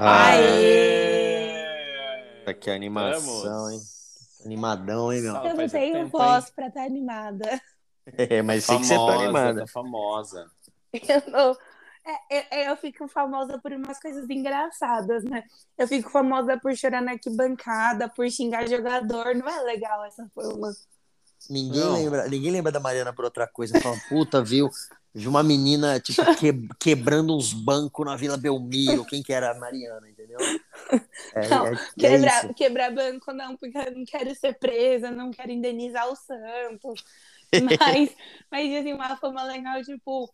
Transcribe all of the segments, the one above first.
Aê! Aê! Que animação, hein? Animadão, hein, meu? Eu não tenho voz pra estar tá animada. É, mas sei que você tá animada. Tá famosa. Eu não. É, é, eu fico famosa por umas coisas engraçadas, né? Eu fico famosa por chorar na arquibancada, por xingar jogador. Não é legal essa forma. Ninguém lembra, ninguém lembra da Mariana por outra coisa. Fala, puta, viu? Vi uma menina, tipo, que, quebrando uns bancos na Vila Belmiro. Quem que era a Mariana, entendeu? É, não, é, é quebrar, quebrar banco não, porque eu não quero ser presa, não quero indenizar o Santos. Mas, mas assim, uma fama legal, tipo,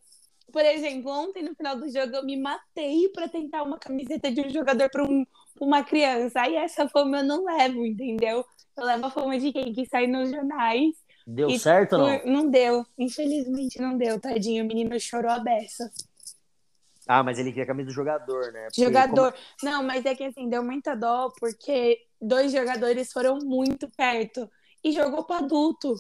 por exemplo, ontem no final do jogo eu me matei para tentar uma camiseta de um jogador para um, uma criança. Aí essa fama eu não levo, entendeu? Eu levo a fama de quem que sai nos jornais. Deu e, certo ou não? Não deu. Infelizmente não deu, tadinho. O menino chorou a beça. Ah, mas ele queria a camisa do jogador, né? Porque jogador. Como... Não, mas é que assim, deu muita dó porque dois jogadores foram muito perto e jogou para adulto.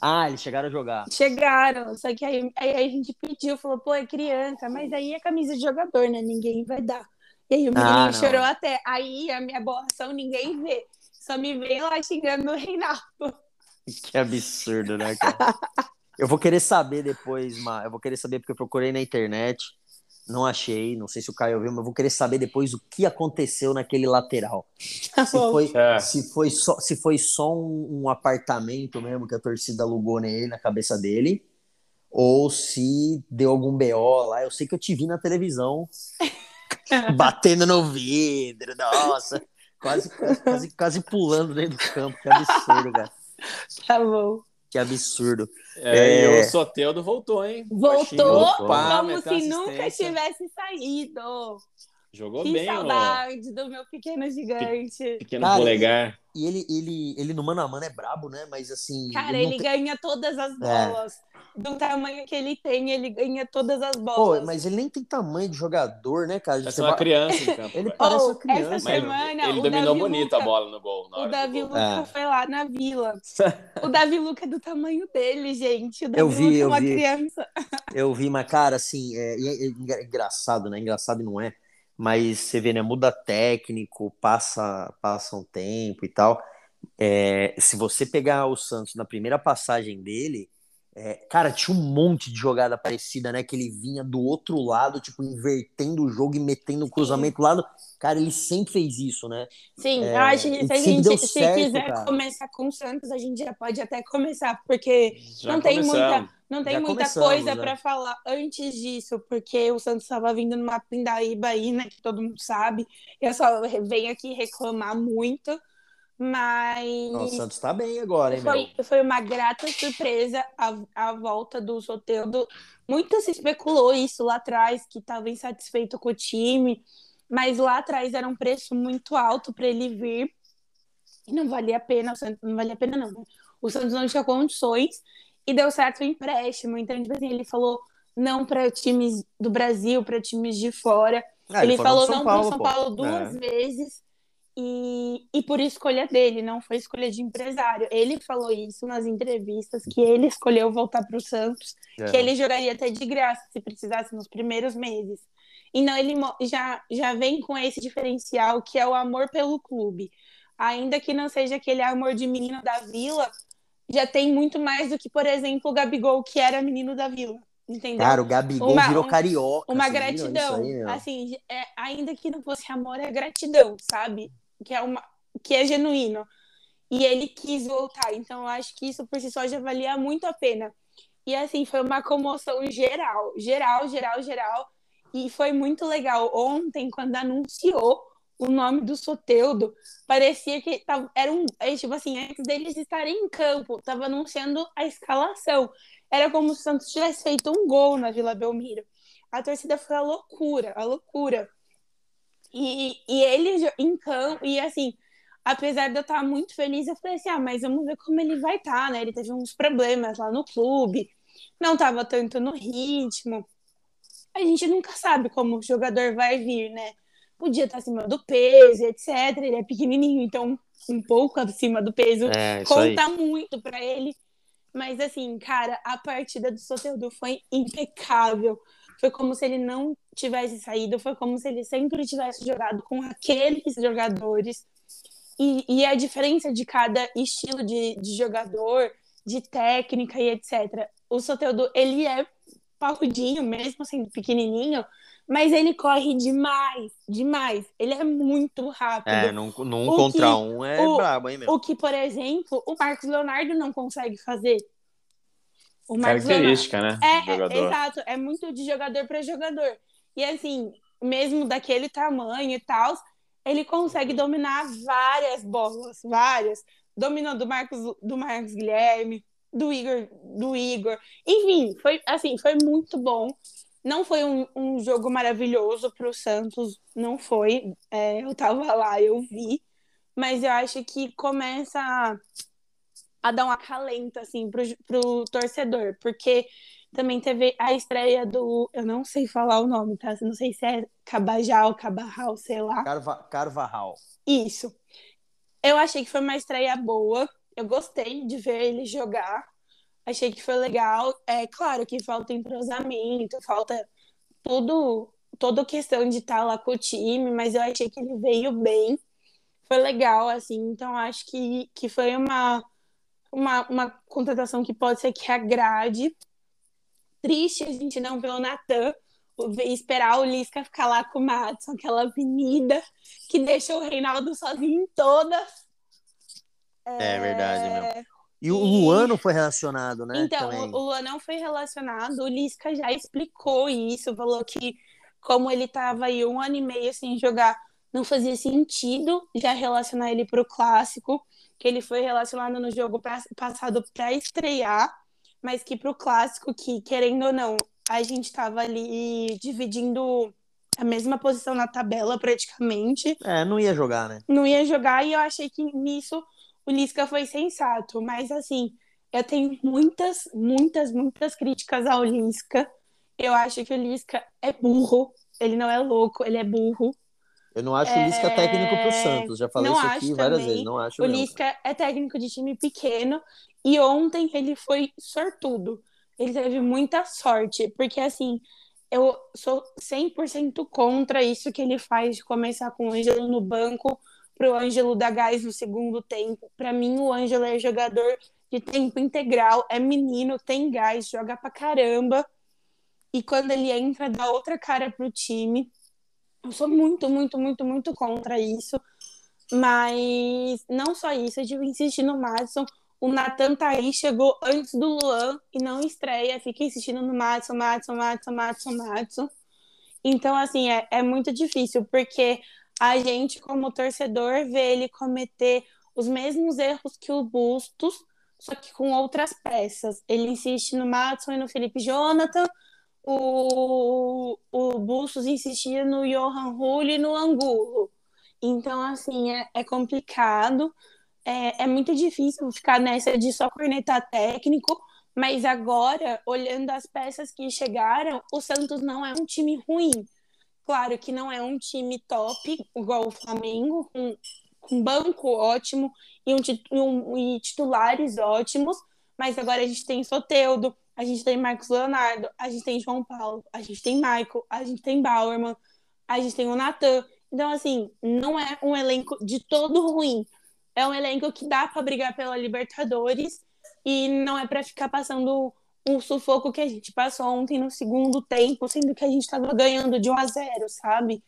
Ah, eles chegaram a jogar. Chegaram, só que aí, aí a gente pediu, falou, pô, é criança, mas aí é camisa de jogador, né? Ninguém vai dar. E aí o menino ah, chorou até. Aí a minha bolsa ninguém vê. Só me vê lá xingando o Reinaldo. Que absurdo, né, cara? eu vou querer saber depois, Ma. Eu vou querer saber porque eu procurei na internet. Não achei, não sei se o Caio viu, mas eu vou querer saber depois o que aconteceu naquele lateral. Tá se, foi, é. se, foi só, se foi só um, um, apartamento mesmo que a torcida alugou nele, na cabeça dele, ou se deu algum BO lá. Eu sei que eu te vi na televisão batendo no vidro, nossa, quase, quase, quase pulando dentro do campo. Que absurdo, cara. Tá bom. Que absurdo. É, é... E o Soteldo voltou, hein? Voltou como se nunca tivesse saído. Jogou que bem, saudade ó. do meu pequeno gigante. Pequeno Cara, polegar. E ele, ele, ele no mano a mano é brabo, né? Mas assim. Cara, ele, ele tem... ganha todas as é. bolas. É. Do tamanho que ele tem, ele ganha todas as bolas. Pô, mas ele nem tem tamanho de jogador, né, cara? Parece uma criança em campo. ele parece oh, uma criança. Essa semana, ele dominou Luca, a bola no gol. o Davi Luca é. foi lá na vila. o Davi Luca é do tamanho dele, gente. O Davi eu vi, Luca é uma vi. criança. Eu vi, mas, cara, assim, é, é, é engraçado, né? Engraçado não é mas você vê, né, muda técnico, passa, passa um tempo e tal. É, se você pegar o Santos na primeira passagem dele, é, cara, tinha um monte de jogada parecida, né? Que ele vinha do outro lado, tipo, invertendo o jogo e metendo o cruzamento Sim. lado. Cara, ele sempre fez isso, né? Sim, é, eu acho que se a gente se certo, quiser cara. começar com o Santos, a gente já pode até começar, porque já não tem muita, não tem muita coisa para falar antes disso, porque o Santos estava vindo numa pindaíba aí, né? Que todo mundo sabe. Eu só venho aqui reclamar muito. Mas. o Santos tá bem agora, hein, foi, meu? Foi uma grata surpresa a, a volta do Soteldo. Muito se especulou isso lá atrás, que estava insatisfeito com o time, mas lá atrás era um preço muito alto para ele vir. E não valia a pena, o Santos, não valia a pena, não. Né? O Santos não tinha condições e deu certo o empréstimo. Então, tipo assim, ele falou não para times do Brasil, para times de fora. Ah, ele, ele falou não para São Paulo duas é. vezes e, e por escolha dele, não foi escolha de empresário. Ele falou isso nas entrevistas, que ele escolheu voltar para o Santos, é. que ele jogaria até de graça se precisasse nos primeiros meses. Então ele já, já vem com esse diferencial que é o amor pelo clube. Ainda que não seja aquele amor de menino da vila, já tem muito mais do que, por exemplo, o Gabigol, que era menino da vila. Entendeu? Cara, o Gabigol uma, virou carioca. Uma gratidão. Aí, assim, é, ainda que não fosse amor, é gratidão, sabe? Que é uma que é genuíno. E ele quis voltar. Então eu acho que isso por si só já valia muito a pena. E assim, foi uma comoção geral, geral, geral, geral. E foi muito legal. Ontem, quando anunciou o nome do Soteudo, parecia que tava, era um. É, tipo assim, antes deles estarem em campo, tava anunciando a escalação. Era como se o Santos tivesse feito um gol na Vila Belmiro. A torcida foi a loucura, a loucura. E, e ele em campo, e assim, apesar de eu estar muito feliz, eu falei assim: ah, mas vamos ver como ele vai estar, né? Ele teve uns problemas lá no clube, não estava tanto no ritmo. A gente nunca sabe como o jogador vai vir, né? Podia estar acima do peso, etc. Ele é pequenininho, então um pouco acima do peso é, conta aí. muito para ele. Mas assim, cara, a partida do Soteldo foi impecável foi como se ele não tivesse saído, foi como se ele sempre tivesse jogado com aqueles jogadores. E, e a diferença de cada estilo de, de jogador, de técnica e etc. O Soteldo, ele é parrudinho, mesmo sendo pequenininho, mas ele corre demais, demais. Ele é muito rápido. É, num, num contra que, um é o, brabo, hein, meu? O que, por exemplo, o Marcos Leonardo não consegue fazer. O Marcos Característica, Leonardo, né? É, é, exato. É muito de jogador para jogador. E assim, mesmo daquele tamanho e tal, ele consegue dominar várias bolas, várias. Dominou do Marcos, do Marcos Guilherme, do Igor, do Igor. Enfim, foi assim, foi muito bom. Não foi um, um jogo maravilhoso para o Santos, não foi. É, eu tava lá, eu vi. Mas eu acho que começa a, a dar uma calenta, assim, pro, pro torcedor. Porque também teve a estreia do. Eu não sei falar o nome, tá? Não sei se é Cabajal, Cabarral, sei lá. Carva, Carvajal. Isso. Eu achei que foi uma estreia boa. Eu gostei de ver ele jogar. Achei que foi legal. É claro que falta entrosamento, falta tudo, toda questão de estar lá com o time, mas eu achei que ele veio bem. Foi legal, assim. Então, acho que, que foi uma, uma, uma contratação que pode ser que agrade triste a gente não ver o Natan esperar o Lisca ficar lá com o Madison, aquela avenida que deixou o Reinaldo sozinho em todas. É, é verdade, meu. E o Luan não foi relacionado, né? Então, também. o Luan não foi relacionado. O Lisca já explicou isso, falou que como ele estava aí um ano e meio sem jogar, não fazia sentido já relacionar ele para o clássico, que ele foi relacionado no jogo passado para estrear mas que para o clássico, que querendo ou não, a gente estava ali dividindo a mesma posição na tabela praticamente. É, não ia jogar, né? Não ia jogar e eu achei que nisso o Lisca foi sensato, mas assim, eu tenho muitas, muitas, muitas críticas ao Lisca. Eu acho que o Lisca é burro, ele não é louco, ele é burro. Eu não acho é... o Lisca técnico para o Santos, já falei não isso aqui várias também. vezes, não acho O mesmo. Lisca é técnico de time pequeno e ontem ele foi sortudo. Ele teve muita sorte, porque assim, eu sou 100% contra isso que ele faz de começar com o Ângelo no banco para o Ângelo dar gás no segundo tempo. Para mim, o Ângelo é jogador de tempo integral, é menino, tem gás, joga pra caramba. E quando ele entra, dá outra cara pro time. Eu sou muito, muito, muito, muito contra isso. Mas não só isso, eu tive insistir no Madison. O Nathan tá aí, chegou antes do Luan e não estreia. Fica insistindo no Madison, Madison, Madison, Madison, Madison. Então, assim, é, é muito difícil, porque a gente, como torcedor, vê ele cometer os mesmos erros que o Bustos, só que com outras peças. Ele insiste no Madison e no Felipe Jonathan, o, o Bustos insistia no Johan Rulli e no Angulo. Então, assim, é, é complicado, é, é muito difícil ficar nessa de só cornetar técnico, mas agora, olhando as peças que chegaram, o Santos não é um time ruim. Claro que não é um time top, igual o Flamengo, com, com banco ótimo e, um, um, e titulares ótimos, mas agora a gente tem Soteudo, a gente tem Marcos Leonardo, a gente tem João Paulo, a gente tem Michael, a gente tem Bauerman, a gente tem o Natan. Então, assim, não é um elenco de todo ruim. É um elenco que dá para brigar pela Libertadores e não é para ficar passando um sufoco que a gente passou ontem no segundo tempo, sendo que a gente estava ganhando de 1 a 0, sabe?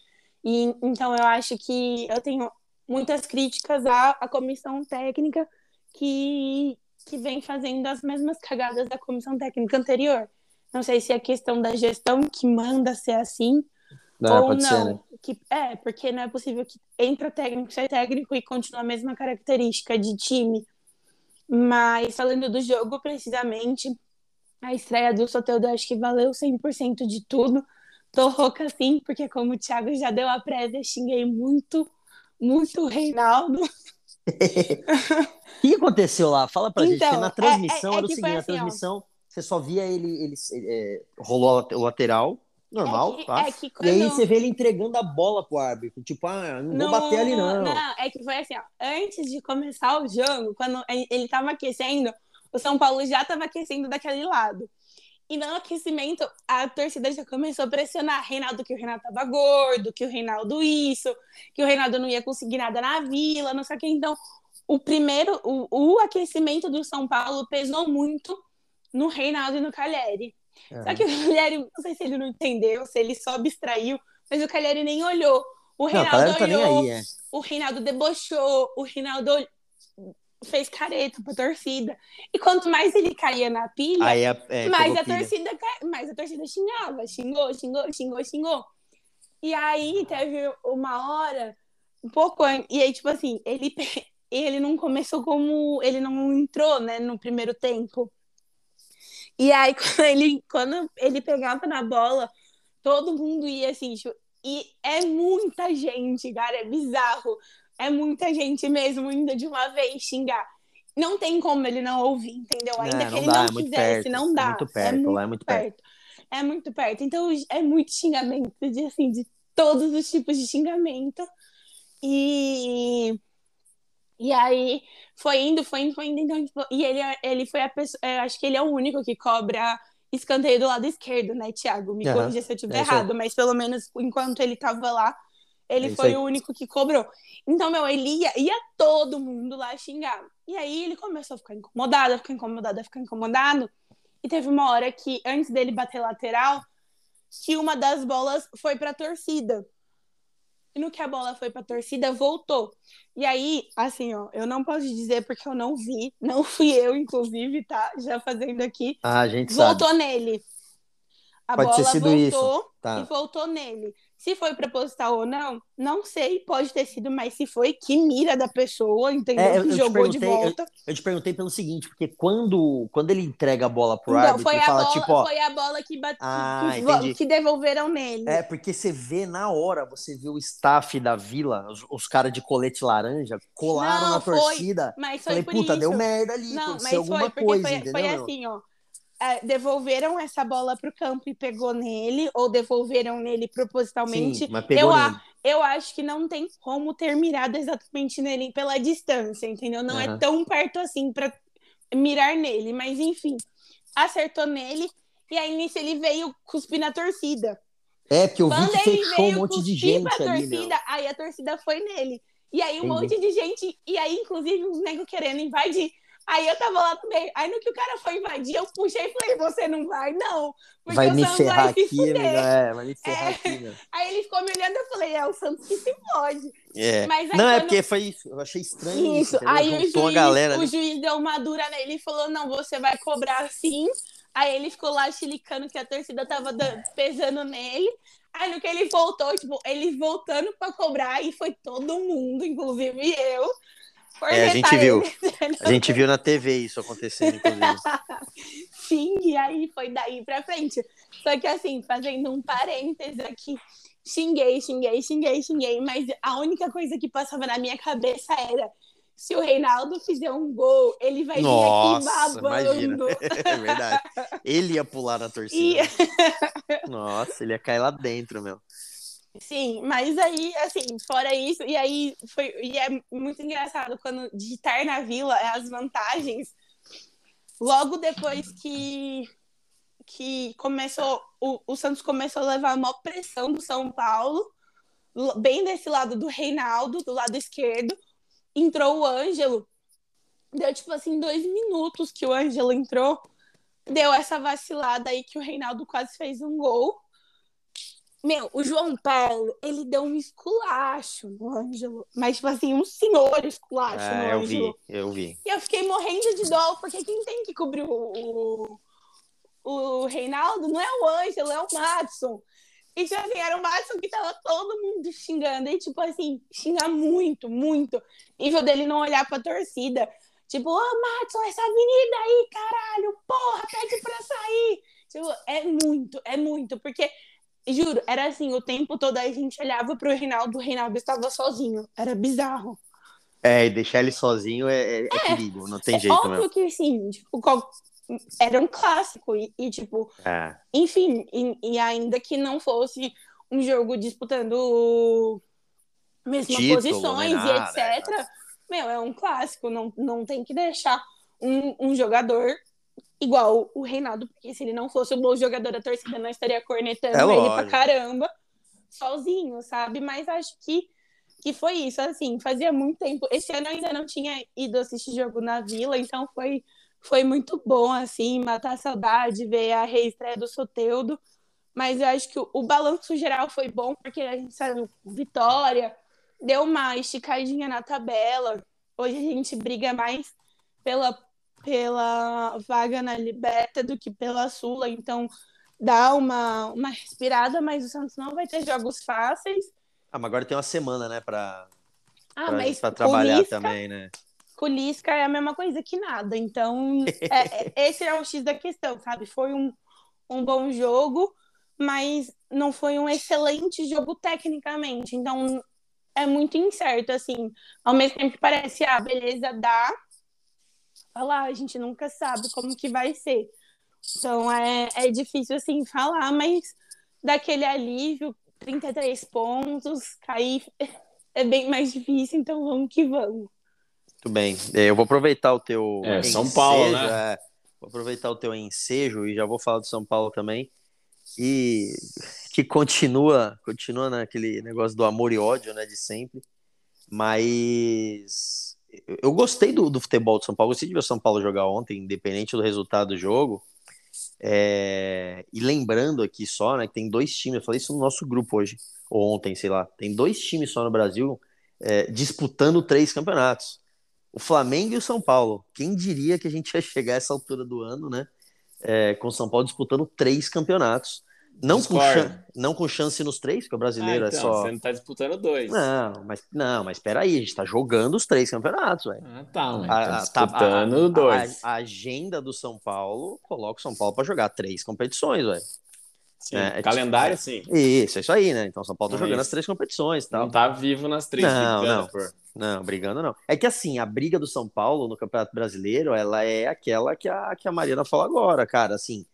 E então eu acho que eu tenho muitas críticas à, à comissão técnica que que vem fazendo as mesmas cagadas da comissão técnica anterior. Não sei se é questão da gestão que manda ser assim não, ou não. Ser, né? que, é, porque não é possível que entra técnico, sai técnico e continua a mesma característica de time. Mas falando do jogo precisamente, a estreia do Soteldo acho que valeu 100% de tudo. Tô rouca assim, porque como o Thiago já deu a prévia, xinguei muito, muito o Reinaldo. O que aconteceu lá? Fala pra então, gente. na transmissão é, é, é era o seguinte: assim, na transmissão, ó. você só via ele, ele é, rolou o lateral, normal, é que, tá? É quando... E aí você vê ele entregando a bola pro árbitro. Tipo, ah, não, não vou bater ali, não. Não, é que foi assim, ó. Antes de começar o jogo, quando ele tava aquecendo, o São Paulo já tava aquecendo daquele lado. E no aquecimento, a torcida já começou a pressionar Reinaldo que o Reinaldo tava gordo, que o Reinaldo isso, que o Reinaldo não ia conseguir nada na vila, não sei o que. Então, o primeiro, o, o aquecimento do São Paulo pesou muito no Reinaldo e no Calheri. É. Só que o Calheri, não sei se ele não entendeu, se ele só abstraiu, mas o Calheri nem olhou. O Reinaldo não, tá olhou, aí, é. o Reinaldo debochou, o Reinaldo fez careta pra torcida. E quanto mais ele caía na pilha, Aí, é, mais, a torcida, mais a torcida xingava, xingou, xingou, xingou, xingou. E aí teve uma hora, um pouco antes, e aí, tipo assim, ele, ele não começou como. Ele não entrou, né, no primeiro tempo. E aí, quando ele, quando ele pegava na bola, todo mundo ia assim, tipo, e é muita gente, cara, é bizarro. É muita gente mesmo indo de uma vez xingar. Não tem como ele não ouvir, entendeu? Ainda é, que ele dá, não é quisesse, não é dá. É muito perto, é muito, lá é muito perto. perto. É muito perto. Então é muito xingamento, de, assim, de todos os tipos de xingamento. E e aí foi indo, foi indo, foi indo. Então, tipo, e ele, ele foi a pessoa. Acho que ele é o único que cobra escanteio do lado esquerdo, né, Thiago? Me uhum. corrija se eu estiver é errado, mas pelo menos enquanto ele tava lá, ele é foi o único que cobrou. Então, meu, ele ia, ia todo mundo lá xingar. E aí ele começou a ficar incomodado, a ficar incomodado, a ficar incomodado. E teve uma hora que, antes dele bater lateral, que uma das bolas foi pra torcida. E no que a bola foi pra torcida, voltou. E aí, assim, ó, eu não posso dizer porque eu não vi, não fui eu, inclusive, tá? Já fazendo aqui. Ah, a gente voltou sabe. nele. A Pode bola voltou isso. Tá. e voltou nele. Se foi proposital ou não, não sei, pode ter sido, mas se foi, que mira da pessoa, entendeu? É, eu, que jogou de volta. Eu, eu, te perguntei pelo seguinte, porque quando, quando ele entrega a bola pro então, árbitro, foi a fala bola, tipo, ó... Foi a bola que, bate, ah, que, que, devolveram nele. É, porque você vê na hora, você vê o staff da Vila, os, os caras de colete laranja, colaram não, na foi, torcida. Mas foi Falei, puta, isso. deu merda ali, não, aconteceu alguma foi, coisa, foi, entendeu? Foi assim, ó é, devolveram essa bola para o campo e pegou nele, ou devolveram nele propositalmente. Sim, mas pegou eu, nele. eu acho que não tem como ter mirado exatamente nele pela distância, entendeu? Não uhum. é tão perto assim para mirar nele, mas enfim, acertou nele. E aí nisso ele veio cuspir na torcida. É, porque eu Quando vi que fechou um monte de gente ali, torcida. Aí a torcida foi nele. E aí um Entendi. monte de gente, e aí inclusive uns negros querendo invadir. Aí eu tava lá também. Aí no que o cara foi invadir, eu puxei e falei: Você não vai, não. Vai me ferrar aqui, né? É, vai me ferrar é. aqui, né? Aí ele ficou me olhando e eu falei: É o Santos que se pode. É. Mas não, é porque foi isso. Eu achei estranho isso. isso aí o juiz, galera, o né? juiz deu uma dura nele e falou: Não, você vai cobrar sim. Aí ele ficou lá chilicando que a torcida tava pesando nele. Aí no que ele voltou, tipo, ele voltando para cobrar, e foi todo mundo, inclusive eu. É, a gente viu. A gente viu na TV isso acontecendo, inclusive. Sim, e aí foi daí pra frente. Só que assim, fazendo um parênteses aqui, xinguei, xinguei, xinguei, xinguei, mas a única coisa que passava na minha cabeça era se o Reinaldo fizer um gol, ele vai Nossa, vir aqui babando. Imagina. É verdade. Ele ia pular na torcida. E... Nossa, ele ia cair lá dentro, meu. Sim, mas aí, assim, fora isso, e aí foi. E é muito engraçado quando digitar na vila é as vantagens. Logo depois que, que começou, o, o Santos começou a levar maior pressão do São Paulo, bem desse lado do Reinaldo, do lado esquerdo, entrou o Ângelo. Deu tipo assim, dois minutos que o Ângelo entrou, deu essa vacilada aí que o Reinaldo quase fez um gol. Meu, o João Paulo, ele deu um esculacho no Ângelo. Mas, tipo assim, um senhor esculacho ah, no eu Ângelo. vi, eu vi. E eu fiquei morrendo de dó, porque quem tem que cobrir o, o, o Reinaldo não é o Ângelo, é o Matson. E, tipo assim, era o Matson que tava todo mundo xingando. E, tipo assim, xingar muito, muito. Nível dele não olhar pra torcida. Tipo, ô, oh, Matson, essa avenida aí, caralho, porra, pede pra sair. Tipo, é muito, é muito. Porque Juro, era assim, o tempo todo a gente olhava pro Reinaldo, o Reinaldo estava sozinho. Era bizarro. É, e deixar ele sozinho é, é, é, é perigo, não tem é jeito óbvio mesmo. que sim, tipo, qual... era um clássico e, e tipo, é. enfim, e, e, ainda que não fosse um jogo disputando mesmas Título, posições nada, e etc. Meu, é um clássico, não, não tem que deixar um, um jogador igual o Reinaldo, porque se ele não fosse um bom jogador, a torcida não estaria cornetando é ele pra caramba, sozinho, sabe? Mas acho que, que foi isso, assim, fazia muito tempo. Esse ano eu ainda não tinha ido assistir jogo na Vila, então foi, foi muito bom, assim, matar a saudade, ver a reestreia do Soteudo. Mas eu acho que o, o balanço geral foi bom, porque a gente saiu vitória, deu uma esticadinha na tabela. Hoje a gente briga mais pela, pela vaga na Liberta do que pela Sula, então dá uma, uma respirada, mas o Santos não vai ter jogos fáceis. Ah, mas agora tem uma semana, né, para ah, pra, trabalhar Lisca, também, né? Com Lisca é a mesma coisa que nada, então é, é, esse é o X da questão, sabe? Foi um, um bom jogo, mas não foi um excelente jogo tecnicamente, então é muito incerto, assim, ao mesmo tempo que parece, ah, beleza, dá, falar, a gente nunca sabe como que vai ser. Então é, é difícil assim falar, mas daquele alívio, 33 pontos, cair é bem mais difícil, então vamos que vamos. Muito bem. É, eu vou aproveitar o teu. É, ensejo, São Paulo, né? É, vou aproveitar o teu ensejo e já vou falar do São Paulo também. E que continua, continua naquele negócio do amor e ódio, né, de sempre. Mas eu gostei do, do futebol do São Paulo, gostei de ver o São Paulo jogar ontem, independente do resultado do jogo. É... E lembrando aqui só, né, que tem dois times, eu falei isso no nosso grupo hoje, ou ontem, sei lá, tem dois times só no Brasil é, disputando três campeonatos. O Flamengo e o São Paulo. Quem diria que a gente ia chegar a essa altura do ano, né? É, com o São Paulo disputando três campeonatos. Não com, não com chance nos três, porque o brasileiro ah, então, é só. Você não tá disputando dois. Não, mas não, mas espera aí, a gente tá jogando os três campeonatos, velho. Ah, tá, mas a, tá disputando a, a, dois. A, a, agenda do São Paulo coloca o São Paulo para jogar três competições, velho. Sim, é, calendário, sim. Isso, é isso aí, né? Então o São Paulo tá jogando as três competições tal. Não tá vivo nas três, não, não. Por... Não, brigando não. É que assim, a briga do São Paulo no Campeonato Brasileiro, ela é aquela que a, que a Mariana falou agora, cara, assim é,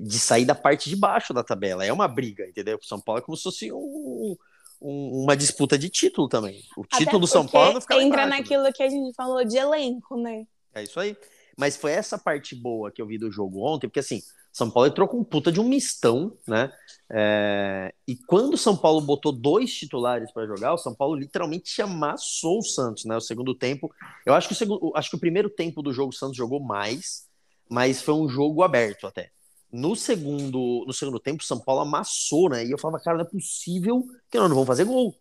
de sair da parte de baixo da tabela. É uma briga, entendeu? O São Paulo é como se fosse um, um, uma disputa de título também. O título do São Paulo não fica Entra embaixo, naquilo né? que a gente falou de elenco, né? É isso aí. Mas foi essa parte boa que eu vi do jogo ontem, porque assim, São Paulo entrou com um puta de um mistão, né? É... E quando o São Paulo botou dois titulares para jogar, o São Paulo literalmente amassou o Santos, né? O segundo tempo. Eu acho que o, segundo... acho que o primeiro tempo do jogo o Santos jogou mais, mas foi um jogo aberto até. No segundo, no segundo tempo, o São Paulo amassou, né? E eu falava, cara, não é possível que nós não vamos fazer gol.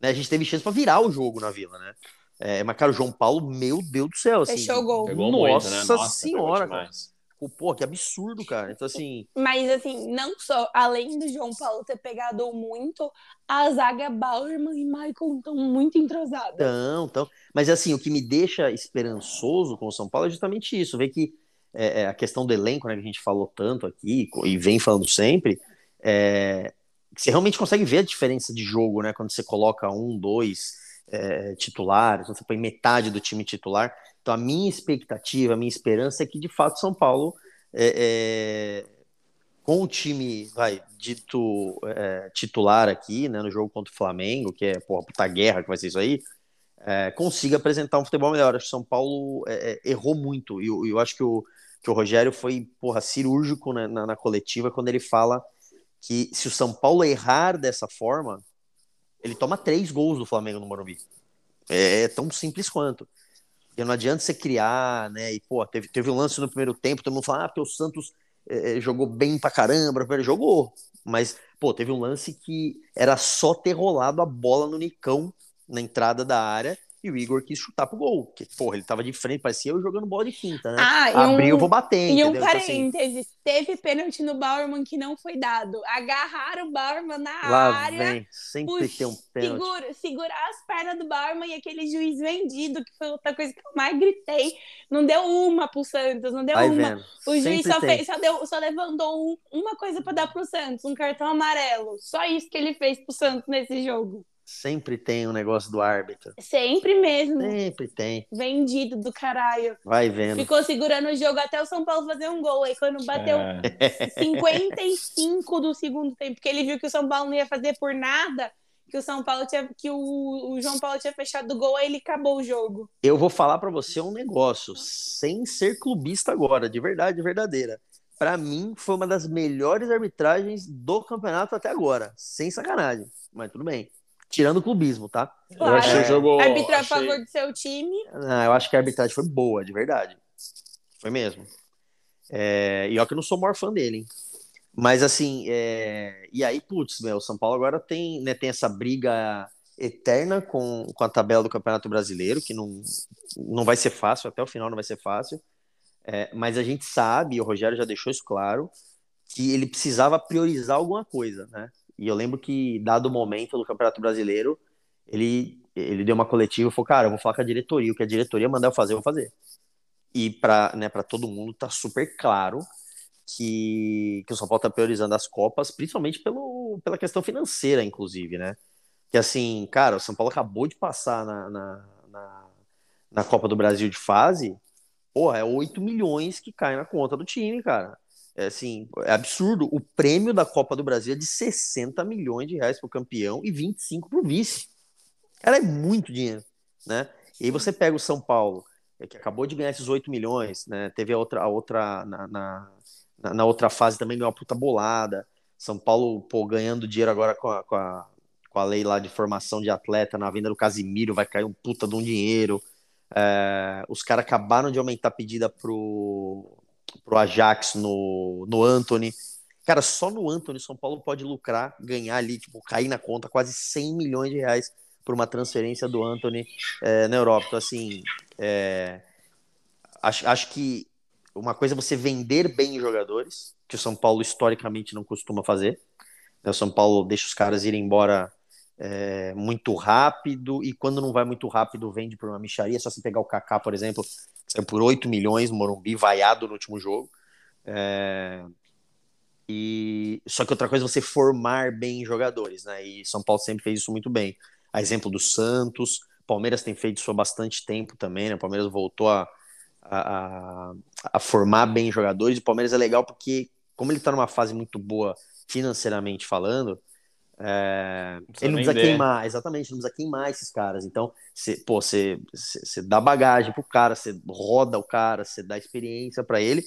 Né? A gente teve chance para virar o jogo na Vila, né? É, mas, cara, o João Paulo, meu Deus do céu. Assim, Fechou o gol. Pegou nossa, muito, né? nossa senhora, cara. Pô, que absurdo, cara. Então, assim. Mas, assim, não só, além do João Paulo ter pegado muito, a zaga Bauerman e Michael estão muito entrosadas. Não, então. Mas, assim, o que me deixa esperançoso com o São Paulo é justamente isso. Ver que é, é, a questão do elenco, né, que a gente falou tanto aqui e vem falando sempre, é, você realmente consegue ver a diferença de jogo, né, quando você coloca um, dois é, titulares, você põe metade do time titular. Então, a minha expectativa, a minha esperança é que, de fato, São Paulo, é, é, com o time, vai, dito titular aqui, né, no jogo contra o Flamengo, que é, porra, puta guerra que vai ser isso aí, consiga apresentar um futebol melhor. Acho que São Paulo errou muito, e eu, eu acho que o que o Rogério foi, porra, cirúrgico na, na, na, coletiva quando ele fala que se o São Paulo errar dessa forma, ele toma três gols do Flamengo no Morumbi. É, é tão simples quanto. Porque não adianta você criar, né? E, pô, teve, teve um lance no primeiro tempo, todo mundo fala, ah, porque o Santos é, é jogou bem pra caramba, ele jogou. Mas, pô, teve um lance que era só ter rolado a bola no Nicão na entrada da área e o Igor quis chutar pro gol. Porque, porra, ele tava de frente, parecia eu jogando bola de quinta, né? Ah, Abriu, um, eu vou bater. E um parênteses: então, assim, teve pênalti no Bauerman que não foi dado. Agarraram o Bauerman na lá área. Vem. Sempre tem um pênalti. Segura, segurar as pernas do Bauerman e aquele juiz vendido, que foi outra coisa que eu mais gritei. Não deu uma pro Santos, não deu Vai uma. Vendo. O juiz só, fez, só, deu, só levantou um, uma coisa para dar pro Santos, um cartão amarelo. Só isso que ele fez pro Santos nesse jogo. Sempre tem um negócio do árbitro. Sempre mesmo. Sempre tem. Vendido do caralho. Vai vendo. Ficou segurando o jogo até o São Paulo fazer um gol. Aí quando bateu é. 55 do segundo tempo, que ele viu que o São Paulo não ia fazer por nada, que o São Paulo tinha, que o, o João Paulo tinha fechado o gol, aí ele acabou o jogo. Eu vou falar para você um negócio, sem ser clubista agora, de verdade, verdadeira. Para mim, foi uma das melhores arbitragens do campeonato até agora, sem sacanagem. Mas tudo bem. Tirando o clubismo, tá? Claro. Eu achei o jogo. Arbitrar achei... a favor do seu time. Não, eu acho que a arbitragem foi boa, de verdade. Foi mesmo. É... E ó, que eu não sou o maior fã dele, hein? Mas assim, é... e aí, putz, meu, o São Paulo agora tem, né, tem essa briga eterna com, com a tabela do Campeonato Brasileiro, que não, não vai ser fácil, até o final não vai ser fácil. É, mas a gente sabe, e o Rogério já deixou isso claro, que ele precisava priorizar alguma coisa, né? E eu lembro que, dado o momento do Campeonato Brasileiro, ele, ele deu uma coletiva e falou: Cara, eu vou falar com a diretoria, o que a diretoria mandar eu fazer, eu vou fazer. E para né, todo mundo tá super claro que, que o São Paulo está priorizando as Copas, principalmente pelo, pela questão financeira, inclusive, né? Que assim, cara, o São Paulo acabou de passar na, na, na, na Copa do Brasil de fase, porra, é 8 milhões que cai na conta do time, cara. É assim, é absurdo. O prêmio da Copa do Brasil é de 60 milhões de reais pro campeão e 25 pro vice. Cara, é muito dinheiro, né? E aí você pega o São Paulo, é, que acabou de ganhar esses 8 milhões, né? Teve a outra, a outra na, na, na, outra fase também ganhou uma puta bolada. São Paulo, pô, ganhando dinheiro agora com a, com a, com a lei lá de formação de atleta, na venda do Casimiro, vai cair um puta de um dinheiro. É, os caras acabaram de aumentar a pedida pro, pro Ajax no, no Anthony. Cara, só no Anthony, São Paulo pode lucrar, ganhar ali, tipo, cair na conta quase 100 milhões de reais por uma transferência do Anthony é, na Europa. Então, assim, é, acho, acho que uma coisa é você vender bem jogadores, que o São Paulo historicamente não costuma fazer. O São Paulo deixa os caras irem embora é, muito rápido, e quando não vai muito rápido, vende por uma micharia. É só você pegar o Kaká, por exemplo, saiu por 8 milhões no Morumbi, vaiado no último jogo. É... E... Só que outra coisa é você formar bem jogadores, né? E São Paulo sempre fez isso muito bem. A exemplo do Santos, Palmeiras tem feito isso há bastante tempo também, né? O Palmeiras voltou a, a, a, formar bem jogadores. O Palmeiras é legal porque, como ele está numa fase muito boa financeiramente falando, é, não ele não precisa queimar, exatamente, não precisa queimar esses caras. Então, você dá bagagem pro cara, você roda o cara, você dá experiência para ele,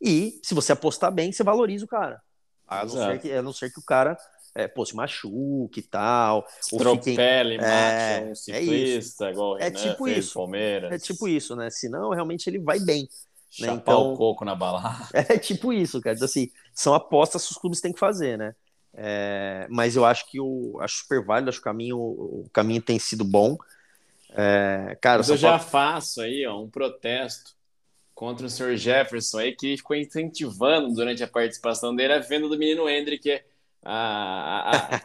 e se você apostar bem, você valoriza o cara. A não, ser que, a não ser que o cara é, pô, se machuque e tal. Tropele, é, um ciclista, é igual é né, tipo isso. Palmeiras. É tipo isso, né? Senão, realmente, ele vai bem. Né? Então, o coco na balada. É tipo isso, cara. Então, assim, são apostas que os clubes têm que fazer, né? É, mas eu acho que o acho super válido, acho que o caminho, o caminho tem sido bom. É, cara, mas eu já faço aí ó, um protesto contra o senhor Jefferson aí, que ficou incentivando durante a participação dele a venda do menino Hendrick é a,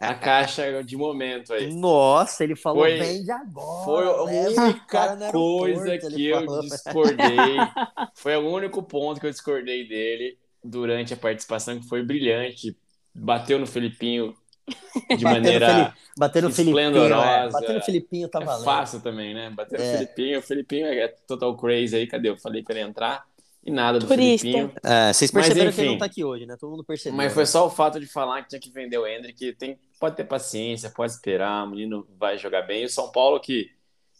a, a, caixa de momento aí. Nossa, ele falou foi, bem de agora. Foi a né? única coisa que eu falou. discordei. foi o único ponto que eu discordei dele durante a participação, que foi brilhante. Bateu no Felipinho de maneira bater no Felipinho, é, bater no Felipinho tá valendo. É fácil também, né? Bater é. no Felipinho, o Felipinho é total crazy aí, cadê? Eu falei para ele entrar e nada do Turista. Filipinho. É, vocês perceberam mas, enfim, que ele não tá aqui hoje, né? Todo mundo percebeu. Mas foi só o fato de falar que tinha que vender o Hendrick. Tem, pode ter paciência, pode esperar, o menino vai jogar bem. E o São Paulo que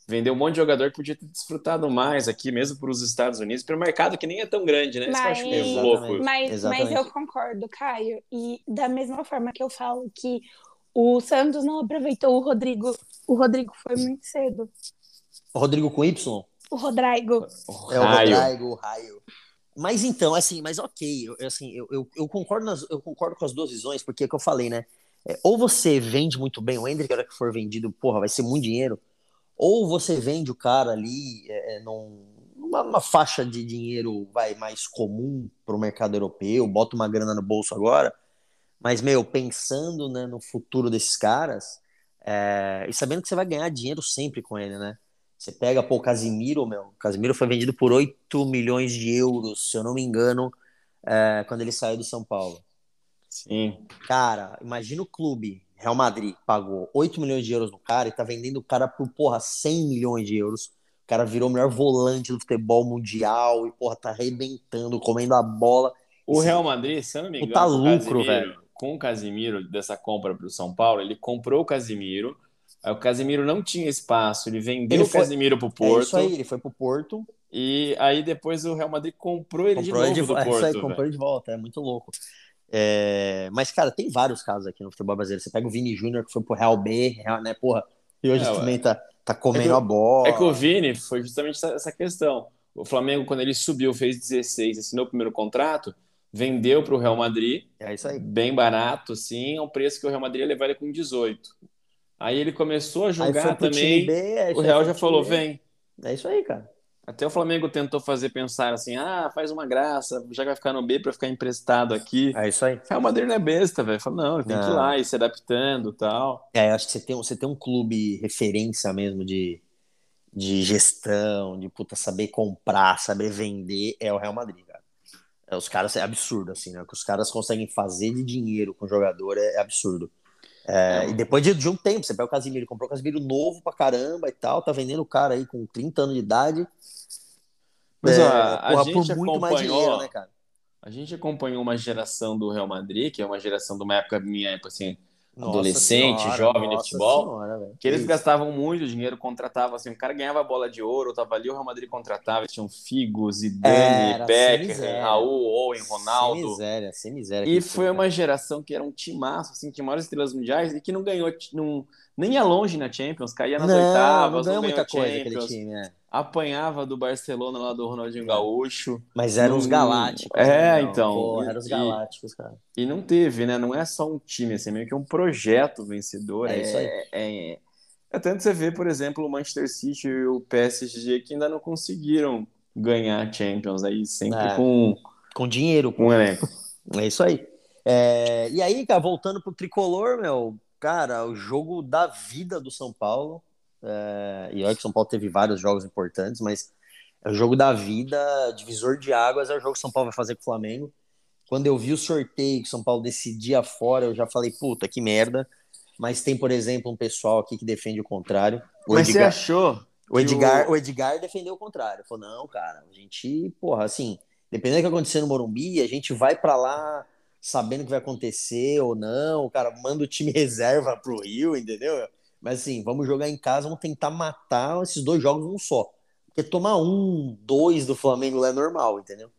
vendeu um monte de jogador que podia ter desfrutado mais aqui, mesmo para os Estados Unidos, para o mercado que nem é tão grande, né? Mas, Isso eu acho meio louco. Mas, mas eu concordo, Caio. E da mesma forma que eu falo que o Santos não aproveitou o Rodrigo, o Rodrigo foi muito cedo. O Rodrigo com Y? O Rodrigo. É o Rodrigo, o Raio. Mas então, assim, mas ok, eu, assim, eu, eu, eu, concordo nas, eu concordo com as duas visões, porque é que eu falei, né? É, ou você vende muito bem o Hendrick, a hora que for vendido, porra, vai ser muito dinheiro, ou você vende o cara ali é, é num, numa, numa faixa de dinheiro vai mais comum para o mercado europeu, bota uma grana no bolso agora, mas, meu, pensando né, no futuro desses caras, é, e sabendo que você vai ganhar dinheiro sempre com ele, né? Você pega, pô, o Casimiro, meu. O Casimiro foi vendido por 8 milhões de euros, se eu não me engano, é, quando ele saiu do São Paulo. Sim. Cara, imagina o clube, Real Madrid, pagou 8 milhões de euros no cara e tá vendendo o cara por, porra, 100 milhões de euros. O cara virou o melhor volante do futebol mundial e, porra, tá arrebentando, comendo a bola. O Real Madrid, se eu não me engano, tá lucro, velho. com o Casimiro dessa compra para o São Paulo, ele comprou o Casimiro, aí o Casimiro não tinha espaço, ele vendeu ele foi... o Casimiro para o Porto. É isso aí, ele foi para o Porto. E aí depois o Real Madrid comprou ele comprou de novo ele de... do é Porto. Isso aí, comprou ele de volta, é muito louco. É... Mas, cara, tem vários casos aqui no futebol brasileiro. Você pega o Vini Júnior, que foi pro Real B, né, porra, e hoje é, também tá, tá comendo é a bola. É que o Vini foi justamente essa questão. O Flamengo, quando ele subiu, fez 16, assinou o primeiro contrato, vendeu para o Real Madrid. É isso aí. Bem barato, sim, ao preço que o Real Madrid ia levar ele com 18. Aí ele começou a jogar também. B, é o Real já falou: B. vem. É isso aí, cara. Até o Flamengo tentou fazer pensar assim: ah, faz uma graça, já vai ficar no B para ficar emprestado aqui. É isso aí. Real Madrid não é besta, velho. Fala, não, tem não. que ir lá e se adaptando tal. É, acho que você tem, você tem um clube referência mesmo de, de gestão, de puta, saber comprar, saber vender, é o Real Madrid, cara. É, os caras é absurdo, assim, né? O que os caras conseguem fazer de dinheiro com o jogador é, é absurdo. É, é. E depois de, de, um tempo, você pega o Casimiro, comprou o Casimiro novo pra caramba e tal, tá vendendo o cara aí com 30 anos de idade. Mas, é, ó, a porra, gente acompanhou, dinheiro, né, A gente acompanhou uma geração do Real Madrid, que é uma geração de uma época, minha época, assim, nossa adolescente, senhora, jovem de futebol, senhora, que eles Isso. gastavam muito dinheiro, contratavam, assim, o cara ganhava a bola de ouro, tava ali, o Real Madrid contratava, tinham Figo, Zidane, Becker, Raul, Owen, Ronaldo. Sem miséria, sem miséria. E foi uma geração que era um timaço, assim, tinha maiores estrelas mundiais e que não ganhou, não, nem ia longe na Champions, caía nas não, oitavas, não ganhou muita coisa aquele time, é apanhava do Barcelona lá do Ronaldinho é. Gaúcho. Mas eram os galácticos. É, né? então. Pô, eram os galácticos, cara. E não teve, né? Não é só um time, assim, é meio que um projeto vencedor. É, é isso aí. É, é, é tanto você vê, por exemplo, o Manchester City e o PSG que ainda não conseguiram ganhar Champions aí, sempre é. com... Com dinheiro. Com elenco. É isso aí. É... E aí, cara, voltando pro Tricolor, meu, cara, o jogo da vida do São Paulo é, e olha que São Paulo teve vários jogos importantes, mas é o jogo da vida, divisor de águas, é o jogo que São Paulo vai fazer com o Flamengo. Quando eu vi o sorteio que São Paulo decidia fora, eu já falei, puta, que merda. Mas tem, por exemplo, um pessoal aqui que defende o contrário. O mas Edgar, você achou? O Edgar, o... o Edgar defendeu o contrário. Falou, não, cara, a gente, porra, assim, dependendo do que acontecer no Morumbi, a gente vai para lá sabendo o que vai acontecer ou não. O cara manda o time reserva pro Rio, entendeu? Mas assim, vamos jogar em casa, vamos tentar matar esses dois jogos num só. Porque tomar um, dois do Flamengo é normal, entendeu?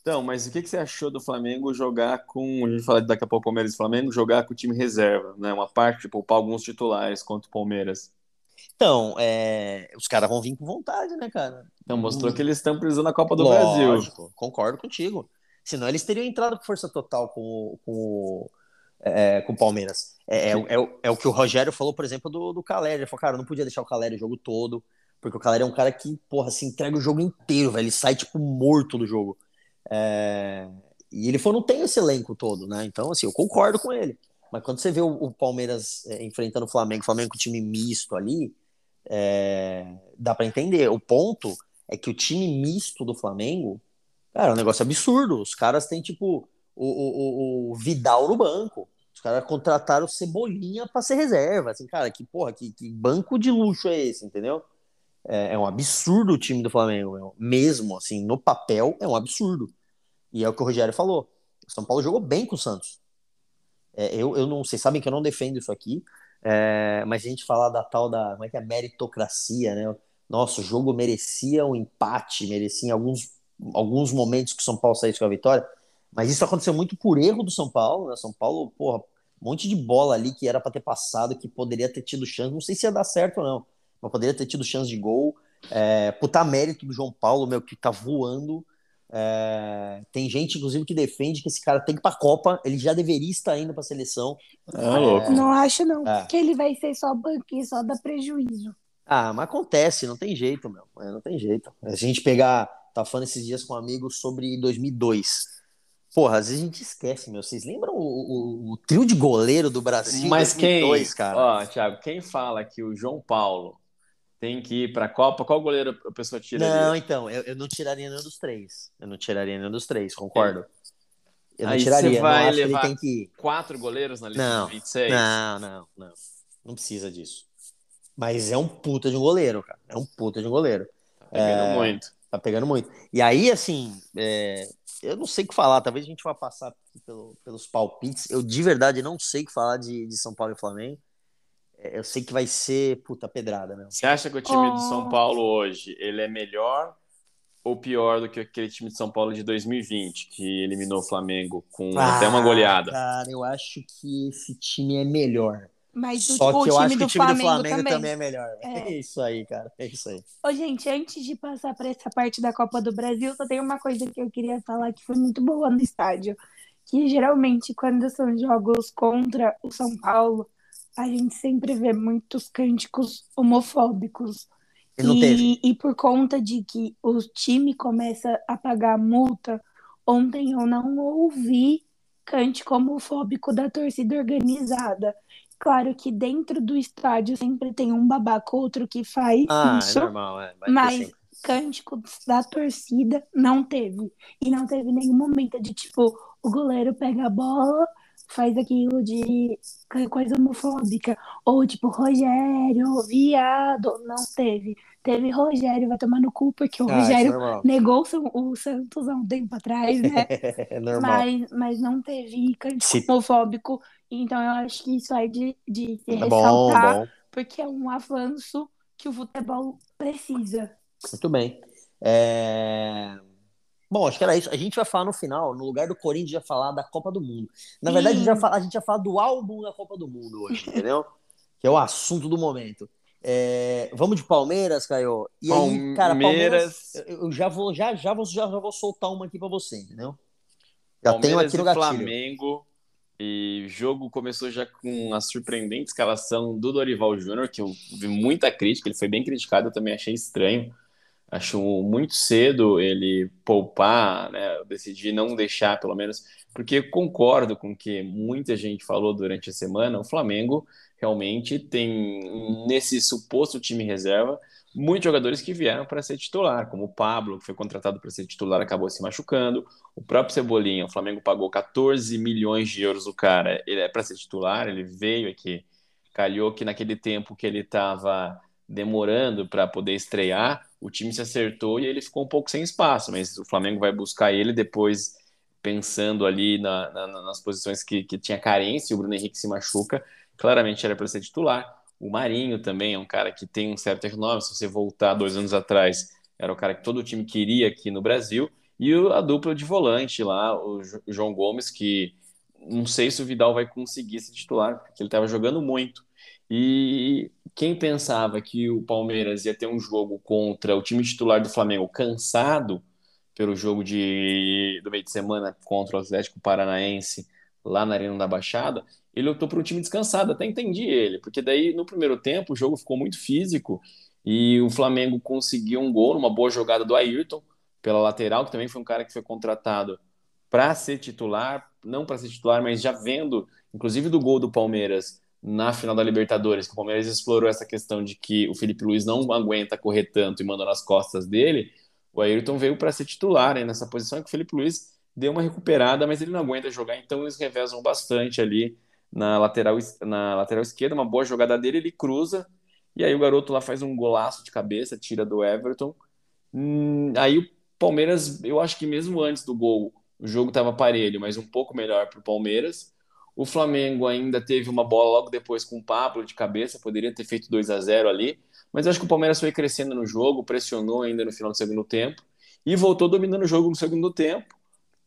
Então, mas o que, que você achou do Flamengo jogar com. A gente fala daqui a pouco Palmeiras e Flamengo, jogar com o time reserva, né? Uma parte, poupar alguns titulares contra o Palmeiras. Então, é... os caras vão vir com vontade, né, cara? Então, mostrou hum. que eles estão precisando da Copa do Lógico, Brasil. Concordo contigo. Senão eles teriam entrado com força total com, com, é, com o Palmeiras. É, é, é, é, o que o Rogério falou, por exemplo, do, do Caleri. Ele falou, cara, não podia deixar o Caleri o jogo todo, porque o Caleri é um cara que, porra, se entrega o jogo inteiro, velho. Ele sai, tipo, morto do jogo. É... E ele falou, não tem esse elenco todo, né? Então, assim, eu concordo com ele. Mas quando você vê o, o Palmeiras é, enfrentando o Flamengo, o Flamengo com time misto ali, é... dá para entender. O ponto é que o time misto do Flamengo, cara, é um negócio absurdo. Os caras têm, tipo, o, o, o Vidal no banco. Os caras contrataram Cebolinha para ser reserva. Assim, cara, que porra, que, que banco de luxo é esse, entendeu? É, é, um absurdo o time do Flamengo, mesmo assim, no papel é um absurdo. E é o que o Rogério falou. O São Paulo jogou bem com o Santos. É, eu, eu não, vocês sabem que eu não defendo isso aqui, é, mas a gente falar da tal da, como é que é, meritocracia, né? Nossa, o jogo merecia um empate, merecia em alguns, alguns momentos que o São Paulo saísse com a vitória. Mas isso aconteceu muito por erro do São Paulo, né? São Paulo, porra, um monte de bola ali que era para ter passado, que poderia ter tido chance. Não sei se ia dar certo ou não, mas poderia ter tido chance de gol. É, puta mérito do João Paulo, meu, que tá voando. É, tem gente, inclusive, que defende que esse cara tem que ir pra Copa, ele já deveria estar indo pra seleção. É, louco. Não acho, não, é. que ele vai ser só banquinho, só dá prejuízo. Ah, mas acontece, não tem jeito, meu. É, não tem jeito. A gente pegar, tá falando esses dias com um amigo sobre 2002. Porra, às vezes a gente esquece, meu. Vocês lembram o, o, o trio de goleiro do Brasil? Mas 2002, quem, cara? Ó, Thiago, quem fala que o João Paulo tem que ir para a Copa, qual goleiro a pessoa tira? Não, então, eu, eu, não tiraria nenhum dos três. Eu não tiraria nenhum dos três, concordo. Eu não Aí tiraria, você vai não levar tem que quatro goleiros na lista não, de 26? Não, não, não. Não precisa disso. Mas é um puta de um goleiro, cara. É um puta de um goleiro. Tá pegando é... muito. Tá pegando muito. E aí, assim, é, eu não sei o que falar, talvez a gente vá passar pelo, pelos palpites. Eu de verdade não sei o que falar de, de São Paulo e Flamengo. É, eu sei que vai ser puta pedrada, né? Você acha que o time oh. de São Paulo hoje ele é melhor ou pior do que aquele time de São Paulo de 2020 que eliminou o Flamengo com ah, até uma goleada? Cara, eu acho que esse time é melhor. Mas Só o, que eu acho que o time Flamengo do Flamengo também, também é melhor. É. é. isso aí, cara. É isso aí. Ô, gente, antes de passar para essa parte da Copa do Brasil, só tem uma coisa que eu queria falar que foi muito boa no estádio. Que geralmente, quando são jogos contra o São Paulo, a gente sempre vê muitos cânticos homofóbicos. E, teve. e por conta de que o time começa a pagar multa, ontem eu não ouvi cântico homofóbico da torcida organizada. Claro que dentro do estádio sempre tem um babaca outro que faz ah, é isso. É normal, é. mas cântico da torcida não teve. E não teve nenhum momento de tipo, o goleiro pega a bola, faz aquilo de coisa homofóbica. Ou tipo, Rogério, viado. Não teve. Teve Rogério, vai tomar no cu, porque o ah, é Rogério é negou o Santos há um tempo atrás, né? é normal. Mas, mas não teve cântico Se... homofóbico então eu acho que isso é de, de, de ressaltar, bom, bom. porque é um avanço que o futebol precisa. Muito bem. É... Bom, acho que era isso. A gente vai falar no final, no lugar do Corinthians, já falar da Copa do Mundo. Na verdade, a gente, vai falar, a gente vai falar do álbum da Copa do Mundo hoje, entendeu? que é o assunto do momento. É... Vamos de Palmeiras, Caio? E aí, cara, Palmeiras, eu já vou, já, já vou, já, já vou soltar uma aqui para você, entendeu? Já Palmeiras tenho aqui no gatilho. Flamengo e o jogo começou já com a surpreendente escalação do Dorival Júnior, que eu vi muita crítica, ele foi bem criticado, eu também achei estranho. Acho muito cedo ele poupar, né? Eu decidi não deixar, pelo menos, porque concordo com o que muita gente falou durante a semana. O Flamengo realmente tem, nesse suposto time reserva, muitos jogadores que vieram para ser titular, como o Pablo, que foi contratado para ser titular, acabou se machucando. O próprio Cebolinha, o Flamengo pagou 14 milhões de euros o cara, ele é para ser titular, ele veio aqui, calhou que naquele tempo que ele estava demorando para poder estrear, o time se acertou e ele ficou um pouco sem espaço, mas o Flamengo vai buscar ele depois pensando ali na, na, nas posições que, que tinha carência, o Bruno Henrique se machuca, claramente era para ser titular. O Marinho também é um cara que tem um certo renome. Se você voltar dois anos atrás, era o cara que todo o time queria aqui no Brasil. E a dupla de volante lá, o João Gomes, que não sei se o Vidal vai conseguir se titular, porque ele estava jogando muito. E quem pensava que o Palmeiras ia ter um jogo contra o time titular do Flamengo cansado pelo jogo de, do meio de semana contra o Atlético Paranaense lá na Arena da Baixada, ele optou por um time descansado. Até entendi ele, porque daí no primeiro tempo o jogo ficou muito físico e o Flamengo conseguiu um gol numa boa jogada do Ayrton pela lateral, que também foi um cara que foi contratado para ser titular, não para ser titular, mas já vendo, inclusive do gol do Palmeiras na final da Libertadores, que o Palmeiras explorou essa questão de que o Felipe Luiz não aguenta correr tanto e manda nas costas dele, o Ayrton veio para ser titular né, nessa posição que o Felipe Luiz deu uma recuperada, mas ele não aguenta jogar, então eles revezam bastante ali na lateral, na lateral esquerda, uma boa jogada dele, ele cruza, e aí o garoto lá faz um golaço de cabeça, tira do Everton. Hum, aí o Palmeiras, eu acho que mesmo antes do gol, o jogo estava parelho, mas um pouco melhor para o Palmeiras. O Flamengo ainda teve uma bola logo depois com o Pablo de cabeça, poderia ter feito 2 a 0 ali, mas eu acho que o Palmeiras foi crescendo no jogo, pressionou ainda no final do segundo tempo e voltou dominando o jogo no segundo tempo.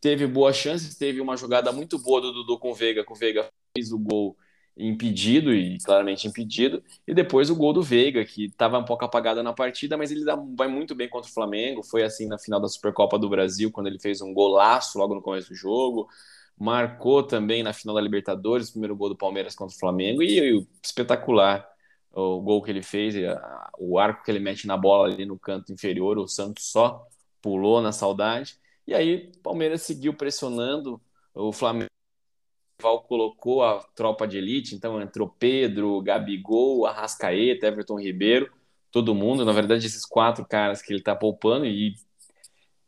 Teve boas chances, teve uma jogada muito boa do Dudu com o Veiga, com o Veiga fez o gol impedido e claramente impedido, e depois o gol do Veiga, que estava um pouco apagado na partida, mas ele vai muito bem contra o Flamengo, foi assim na final da Supercopa do Brasil, quando ele fez um golaço logo no começo do jogo, marcou também na final da Libertadores, o primeiro gol do Palmeiras contra o Flamengo, e, e espetacular o gol que ele fez, o arco que ele mete na bola ali no canto inferior, o Santos só pulou na saudade, e aí o Palmeiras seguiu pressionando o Flamengo Val colocou a tropa de elite, então entrou Pedro, Gabigol, Arrascaeta, Everton Ribeiro, todo mundo. Na verdade, esses quatro caras que ele está poupando e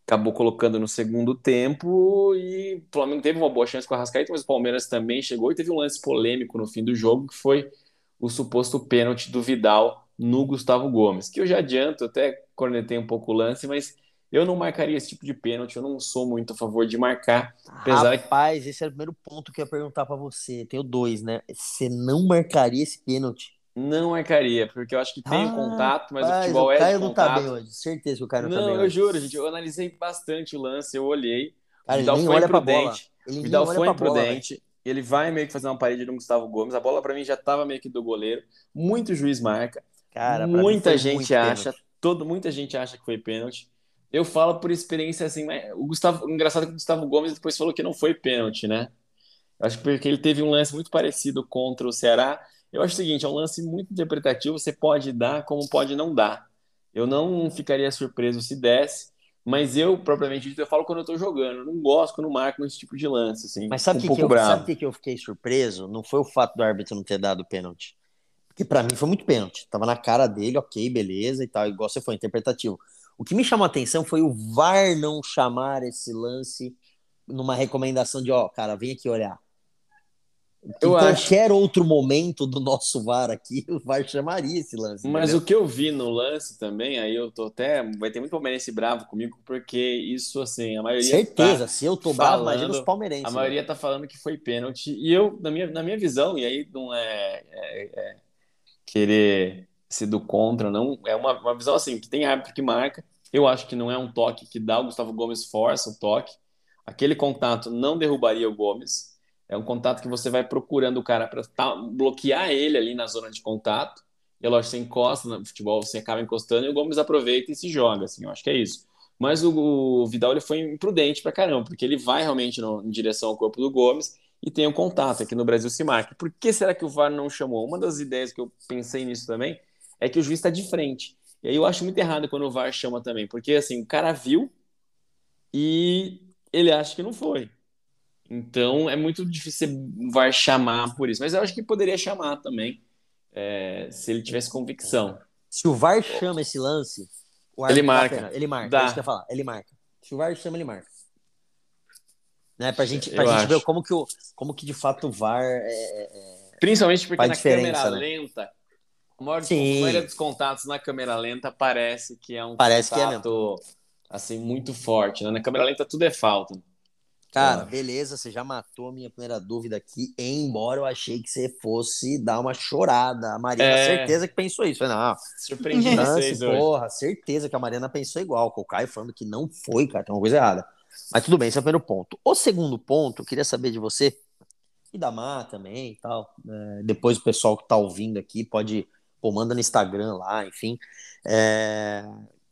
acabou colocando no segundo tempo. E o Flamengo teve uma boa chance com o Arrascaeta, mas o Palmeiras também chegou e teve um lance polêmico no fim do jogo, que foi o suposto pênalti do Vidal no Gustavo Gomes, que eu já adianto, até cornetei um pouco o lance, mas Eu não marcaria esse tipo de pênalti, eu não sou muito a favor de marcar. Apesar Rapaz, que... esse é o primeiro ponto que eu ia perguntar para você. Tenho dois, né? Você não marcaria esse pênalti? Não marcaria, porque eu acho que tem ah, contato, mas o futebol o é Caio de contato. não tá bem hoje, certeza que o Caio não, não tá bem Não, eu juro, gente, eu analisei bastante o lance, eu olhei. Cara, o Vidal foi imprudente. O Vidal foi imprudente. Bola, ele vai meio que fazer uma parede no Gustavo Gomes. A bola para mim já estava meio que do goleiro. Muito juiz marca. Cara, muita gente acha, todo, muita gente acha que foi pênalti. Eu falo por experiência assim, mas o Gustavo, o engraçado é que o Gustavo Gomes depois falou que não foi pênalti, né? Acho que porque ele teve um lance muito parecido contra o Ceará eu acho o seguinte, é um lance muito interpretativo, você pode dar como pode não dar. Eu não ficaria surpreso se desse, mas eu, propriamente dito, eu falo quando eu tô jogando. Eu não gosto quando marcam esse tipo de lance, assim. Mas sabe o um que, que, sabe que eu fiquei surpreso? Não foi o fato do árbitro não ter dado pênalti. Porque para mim foi muito pênalti. Tava na cara dele, ok, beleza e tal, igual você foi, interpretativo. O que me chamou a atenção foi o VAR não chamar esse lance numa recomendação de, ó, cara, vem aqui olhar. Eu em qualquer acho... outro momento do nosso VAR aqui, o VAR chamaria esse lance. Mas entendeu? o que eu vi no lance também, aí eu tô até. Vai ter muito palmeirense bravo comigo, porque isso, assim, a maioria. Certeza, tá se eu tô falando, bravo, imagina os palmeirenses. A maioria né? tá falando que foi pênalti. E eu, na minha, na minha visão, e aí não é, é, é querer ser do contra, não. É uma, uma visão assim, que tem árbitro que marca. Eu acho que não é um toque que dá. O Gustavo Gomes força o toque. Aquele contato não derrubaria o Gomes é um contato que você vai procurando o cara para tá, bloquear ele ali na zona de contato. E é lógico, você encosta no futebol, você acaba encostando e o Gomes aproveita e se joga. Assim, eu acho que é isso. Mas o, o Vidal ele foi imprudente para caramba, porque ele vai realmente no, em direção ao corpo do Gomes e tem um contato. Aqui no Brasil se marca. Por que será que o VAR não chamou? Uma das ideias que eu pensei nisso também é que o juiz está de frente. E aí eu acho muito errado quando o VAR chama também, porque assim, o cara viu e ele acha que não foi. Então é muito difícil você vai chamar por isso. Mas eu acho que poderia chamar também, é, se ele tivesse convicção. Se o VAR chama esse lance, ele marca. ele marca. Dá. É falar. Ele marca. Se o VAR chama, ele marca. Né? Pra gente, pra gente ver como que, o, como que de fato o VAR é. é, é Principalmente porque na câmera né? lenta, a maior, a maioria dos contatos na câmera lenta parece que é um parece contato que é assim, muito forte. Né? Na câmera lenta tudo é falta. Cara, beleza, você já matou a minha primeira dúvida aqui, embora eu achei que você fosse dar uma chorada. A Mariana, é... certeza que pensou isso. Falei, não, surpreendi vocês porra, certeza que a Mariana pensou igual. Com o Caio falando que não foi, cara, tem uma coisa errada. Mas tudo bem, esse é o primeiro ponto. O segundo ponto, eu queria saber de você, e da Mar também e tal. É, depois o pessoal que tá ouvindo aqui pode, pô, manda no Instagram lá, enfim. É,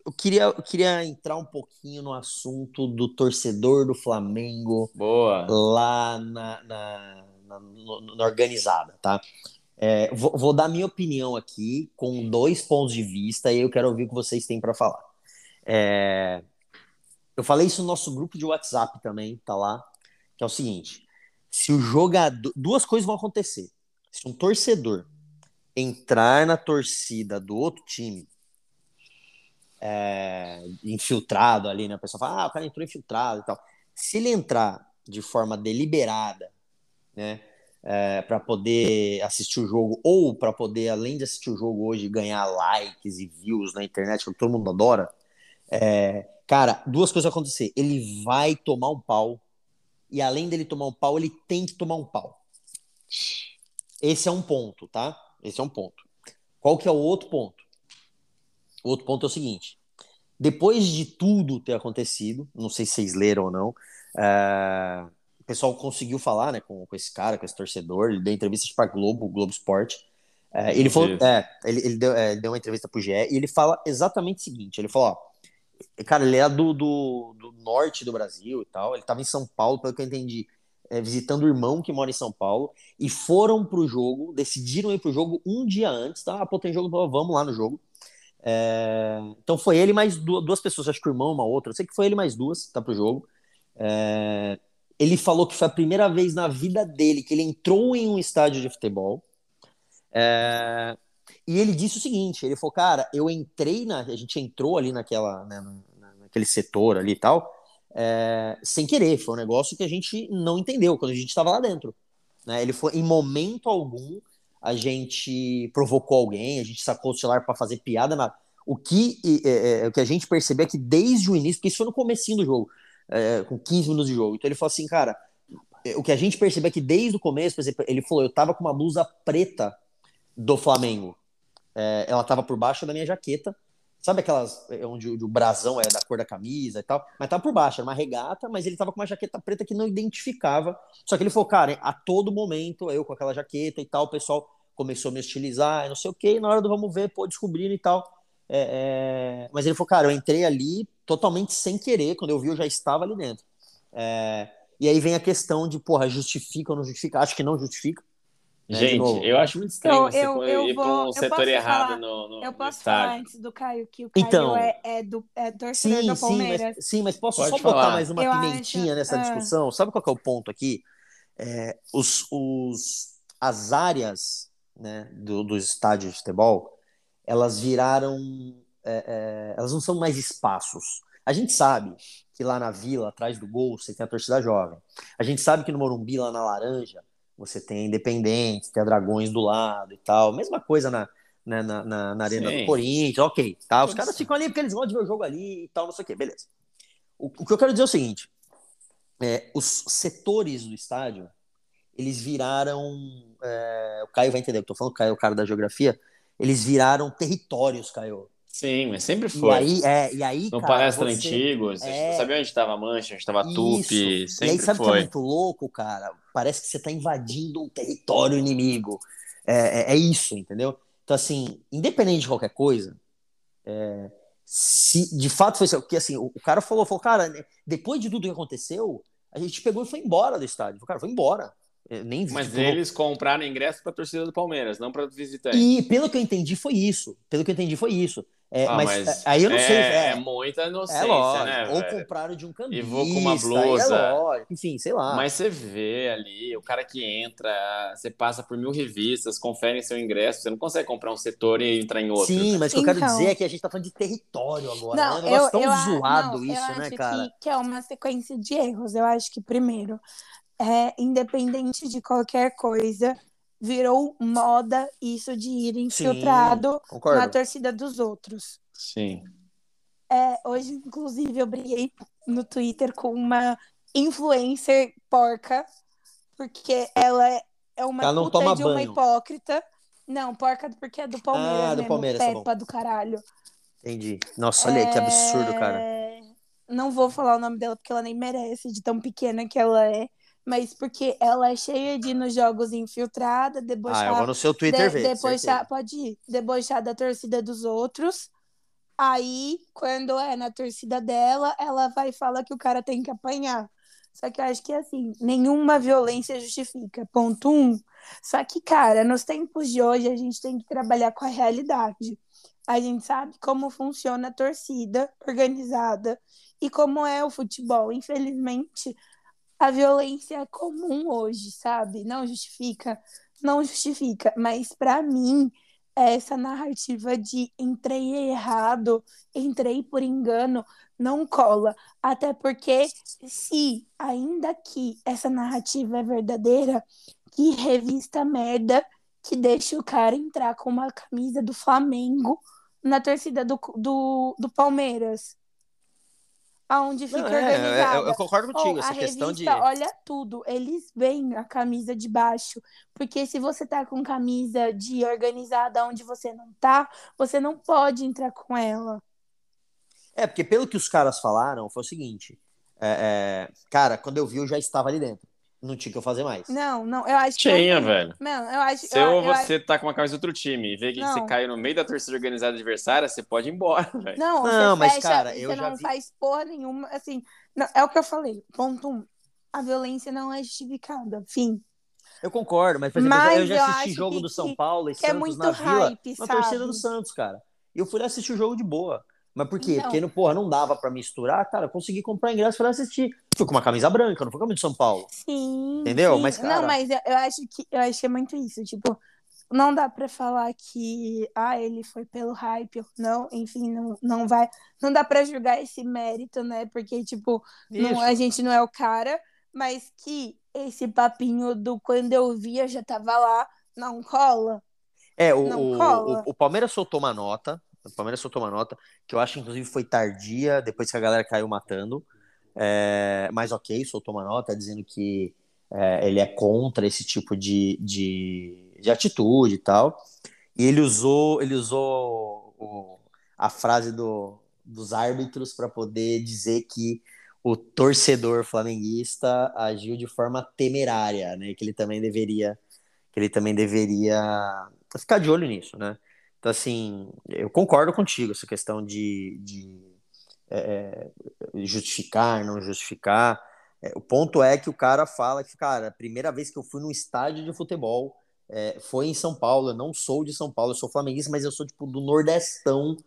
eu queria, eu queria entrar um pouquinho no assunto do torcedor do Flamengo Boa. lá na, na, na, na organizada, tá? É, vou, vou, dar minha opinião aqui com dois pontos de vista e eu quero ouvir o que vocês têm para falar. É, eu falei isso no nosso grupo de WhatsApp também, tá lá, que é o seguinte: se o jogador. Duas coisas vão acontecer. Se um torcedor entrar na torcida do outro time é, infiltrado ali, né? A pessoa fala, ah, o cara entrou infiltrado e tal. Se ele entrar de forma deliberada, né? É, para poder assistir o jogo ou para poder, além de assistir o jogo hoje, ganhar likes e views na internet, que todo mundo adora, é, cara, duas coisas vão acontecer. Ele vai tomar um pau e além dele tomar um pau, ele tem que tomar um pau. Esse é um ponto, tá? Esse é um ponto. Qual que é o outro ponto? O outro ponto é o seguinte: depois de tudo ter acontecido, não sei se vocês leram ou não, é, o pessoal conseguiu falar né, com, com, esse cara, com esse torcedor, ele deu entrevistas para Globo, Globo Esporte. É, ele, falou, é, ele, ele, deu, é, deu uma entrevista pro GE e ele fala exatamente o seguinte: ele falou, ó, cara, ele é do, do, do norte do Brasil e tal, ele estava em São Paulo, pelo que eu entendi, é, visitando o irmão que mora em São Paulo, e foram pro jogo, decidiram ir pro jogo um dia antes, tá? Ah, pô, tem jogo, vamos lá no jogo. É, então foi ele mais duas, pessoas, acho que o irmão, uma outra, eu sei que foi ele mais duas, tá pro jogo. É, ele falou que foi a primeira vez na vida dele que ele entrou em um estádio de futebol. É, e ele disse o seguinte: ele falou, cara, eu entrei na. A gente entrou ali naquela, né, naquele setor ali e tal, é, sem querer. Foi um negócio que a gente não entendeu quando a gente estava lá dentro. Né? Ele foi, em momento algum, a gente provocou alguém, a gente sacou o celular para fazer piada. Na... o que, é, é, o que a gente percebeu é que desde o início, porque isso foi no comecinho do jogo, é, com 15 minutos de jogo. Então ele falou assim, cara, é, o que a gente percebeu é que desde o começo, por exemplo, ele falou, eu tava com uma blusa preta do Flamengo. É, ela tava por baixo da minha jaqueta. Sabe aquelas é, onde, o brasão é da cor da camisa e tal? Mas tava por baixo, era uma regata, mas ele tava com uma jaqueta preta que não identificava. Só que ele falou, cara, a todo momento, eu com aquela jaqueta e tal, o pessoal começou a me hostilizar, não sei o que, na hora do vamos ver, pô, descobrindo e tal. É, é... Mas ele falou, cara, eu entrei ali totalmente sem querer, quando eu vi eu já estava ali dentro. É... E aí vem a questão de, porra, justifica ou não justifica? Acho que não justifica. Né, Gente, eu acho muito estranho eu, você eu, eu ir para um setor errado falar, no, no Eu posso no falar antes do Caio que o Caio então, é, é, do, é torcedor sim, do Palmeiras. Sim, mas, sim, mas posso Pode só falar. botar mais uma eu pimentinha acho, nessa ah. discussão? Sabe qual é o ponto aqui? É, os, os, as áreas né, do, dos estádios de futebol, elas viraram. É, é, elas não são mais espaços. A gente sabe que lá na vila, atrás do gol, você tem a torcida jovem. A gente sabe que no Morumbi, lá na Laranja, você tem Independente, tem a Dragões do lado e tal. Mesma coisa na, né, na, na, na Arena Sim. do Corinthians, ok. Tá? Os caras ficam ali porque eles gostam de ver o jogo ali e tal, não sei o que, beleza. O, o que eu quero dizer é o seguinte: é, os setores do estádio eles viraram. É, o Caio vai entender o que eu tô falando, o Caio é o cara da geografia. Eles viraram territórios, Caio. Sim, mas sempre foi. E aí, é, e aí no cara, palestra você... antigo, a gente é... não sabia onde estava Mancha, onde estava Tupi, sempre E aí sabe foi. que é muito louco, cara? Parece que você está invadindo um território inimigo. É, é, é, isso, entendeu? Então, assim, independente de qualquer coisa, é, se de fato foi porque assim, o, o cara falou, falou, cara, depois de tudo que aconteceu, a gente pegou e foi embora do estádio. O cara foi embora. Nem, Mas tipo, eles compraram ingresso para a torcida do Palmeiras, não para visitante. E pelo que eu entendi foi isso. Pelo que eu entendi foi isso. É, ah, mas, mas, é, aí eu não é, sei. É, é muita inocência, é lógico, né? Ou velho? compraram de um cambista. E vou com uma blusa. É lógico, enfim, sei lá. Mas você vê ali, o cara que entra, você passa por mil revistas, confere seu ingresso, você não consegue comprar um setor e entrar em outro. Sim, mas o que eu quero então... dizer é que a gente tá falando de território agora. Não, né? É um negócio eu, tão eu, zoado não, isso, né, cara? Que, que é uma sequência de erros. Eu acho que, primeiro, é, independente de qualquer coisa, virou moda isso de ir infiltrado Sim, na torcida dos outros. Sim. É, hoje, inclusive, eu briguei no Twitter com uma influencer porca, porque ela é uma ela puta de banho. uma hipócrita. Não, porca porque é do Palmeiras ah, do mesmo, Palmeiras, tá Peppa do caralho. Entendi. Nossa, olha aí, que absurdo, cara. É, não vou falar o nome dela porque ela nem merece, de tão pequena que ela é mas porque ela é cheia de ir nos jogos infiltrada, debochar. Ah, eu vou no seu Twitter de, ver. Debochar, pode ir, debochar da torcida dos outros. Aí, quando é na torcida dela, ela vai e fala que o cara tem que apanhar. Só que eu acho que assim, nenhuma violência justifica. Ponto um. Só que, cara, nos tempos de hoje a gente tem que trabalhar com a realidade. A gente sabe como funciona a torcida organizada e como é o futebol. Infelizmente, a violência é comum hoje, sabe? Não justifica, não justifica, mas para mim essa narrativa de entrei errado, entrei por engano, não cola. Até porque, se ainda que essa narrativa é verdadeira, que revista merda que deixa o cara entrar com uma camisa do Flamengo na torcida do, do, do Palmeiras aonde fica não, é, organizada. Eu, eu, concordo contigo, essa questão revista, de. Olha tudo, eles veem a camisa de baixo. Porque se você tá com camisa de organizada onde você não tá, você não pode entrar com ela. É, porque pelo que os caras falaram, foi o seguinte. É, é, cara, quando eu vi, eu já estava ali dentro não tinha que eu fazer mais. Não, não, eu acho que. Tinha, eu... velho. Não, eu acho Se eu, você eu... tá com uma camisa de outro time e vê que não. você caiu no meio da torcida organizada adversária, você pode ir embora, velho. Não, não mas, fecha, cara, eu você já não vi... faz porra nenhuma. Assim, não, é o que eu falei. Ponto um. A violência não é justificada. Fim. Eu concordo, mas, por exemplo, mas eu já assisti jogo que, do São Paulo e Santos é muito na hype, Vila, uma torcida do Santos, cara. E eu fui lá assistir o jogo de boa. Mas por quê? Então, Porque, porra, não dava para misturar, cara, eu consegui comprar ingresso para assistir. Fui com uma camisa branca, não foi como de São Paulo. Sim. Entendeu? Sim. Mas, cara... Não, mas eu acho que eu acho que é muito isso, tipo, não dá para falar que ah, ele foi pelo hype, não, enfim, não, não vai, não dá para julgar esse mérito, né? Porque tipo, não, a gente não é o cara, mas que esse papinho do quando eu via já tava lá, não cola. É, o, cola. o, o Palmeiras soltou uma nota O Palmeiras soltou uma nota que eu acho, inclusive, foi tardia, depois que a galera caiu matando. É, mas ok, soltou uma nota dizendo que é, ele é contra esse tipo de, de, de, atitude e tal. E ele usou, ele usou o, a frase do, dos árbitros para poder dizer que o torcedor flamenguista agiu de forma temerária, né? Que ele também deveria, que ele também deveria ficar de olho nisso, né? Então, assim, eu concordo contigo, essa questão de, de é, é, justificar, não justificar. É, o ponto é que o cara fala que, cara, a primeira vez que eu fui num estádio de futebol é, foi em São Paulo. Eu não sou de São Paulo, eu sou flamenguista, mas eu sou, tipo, do Nordestão.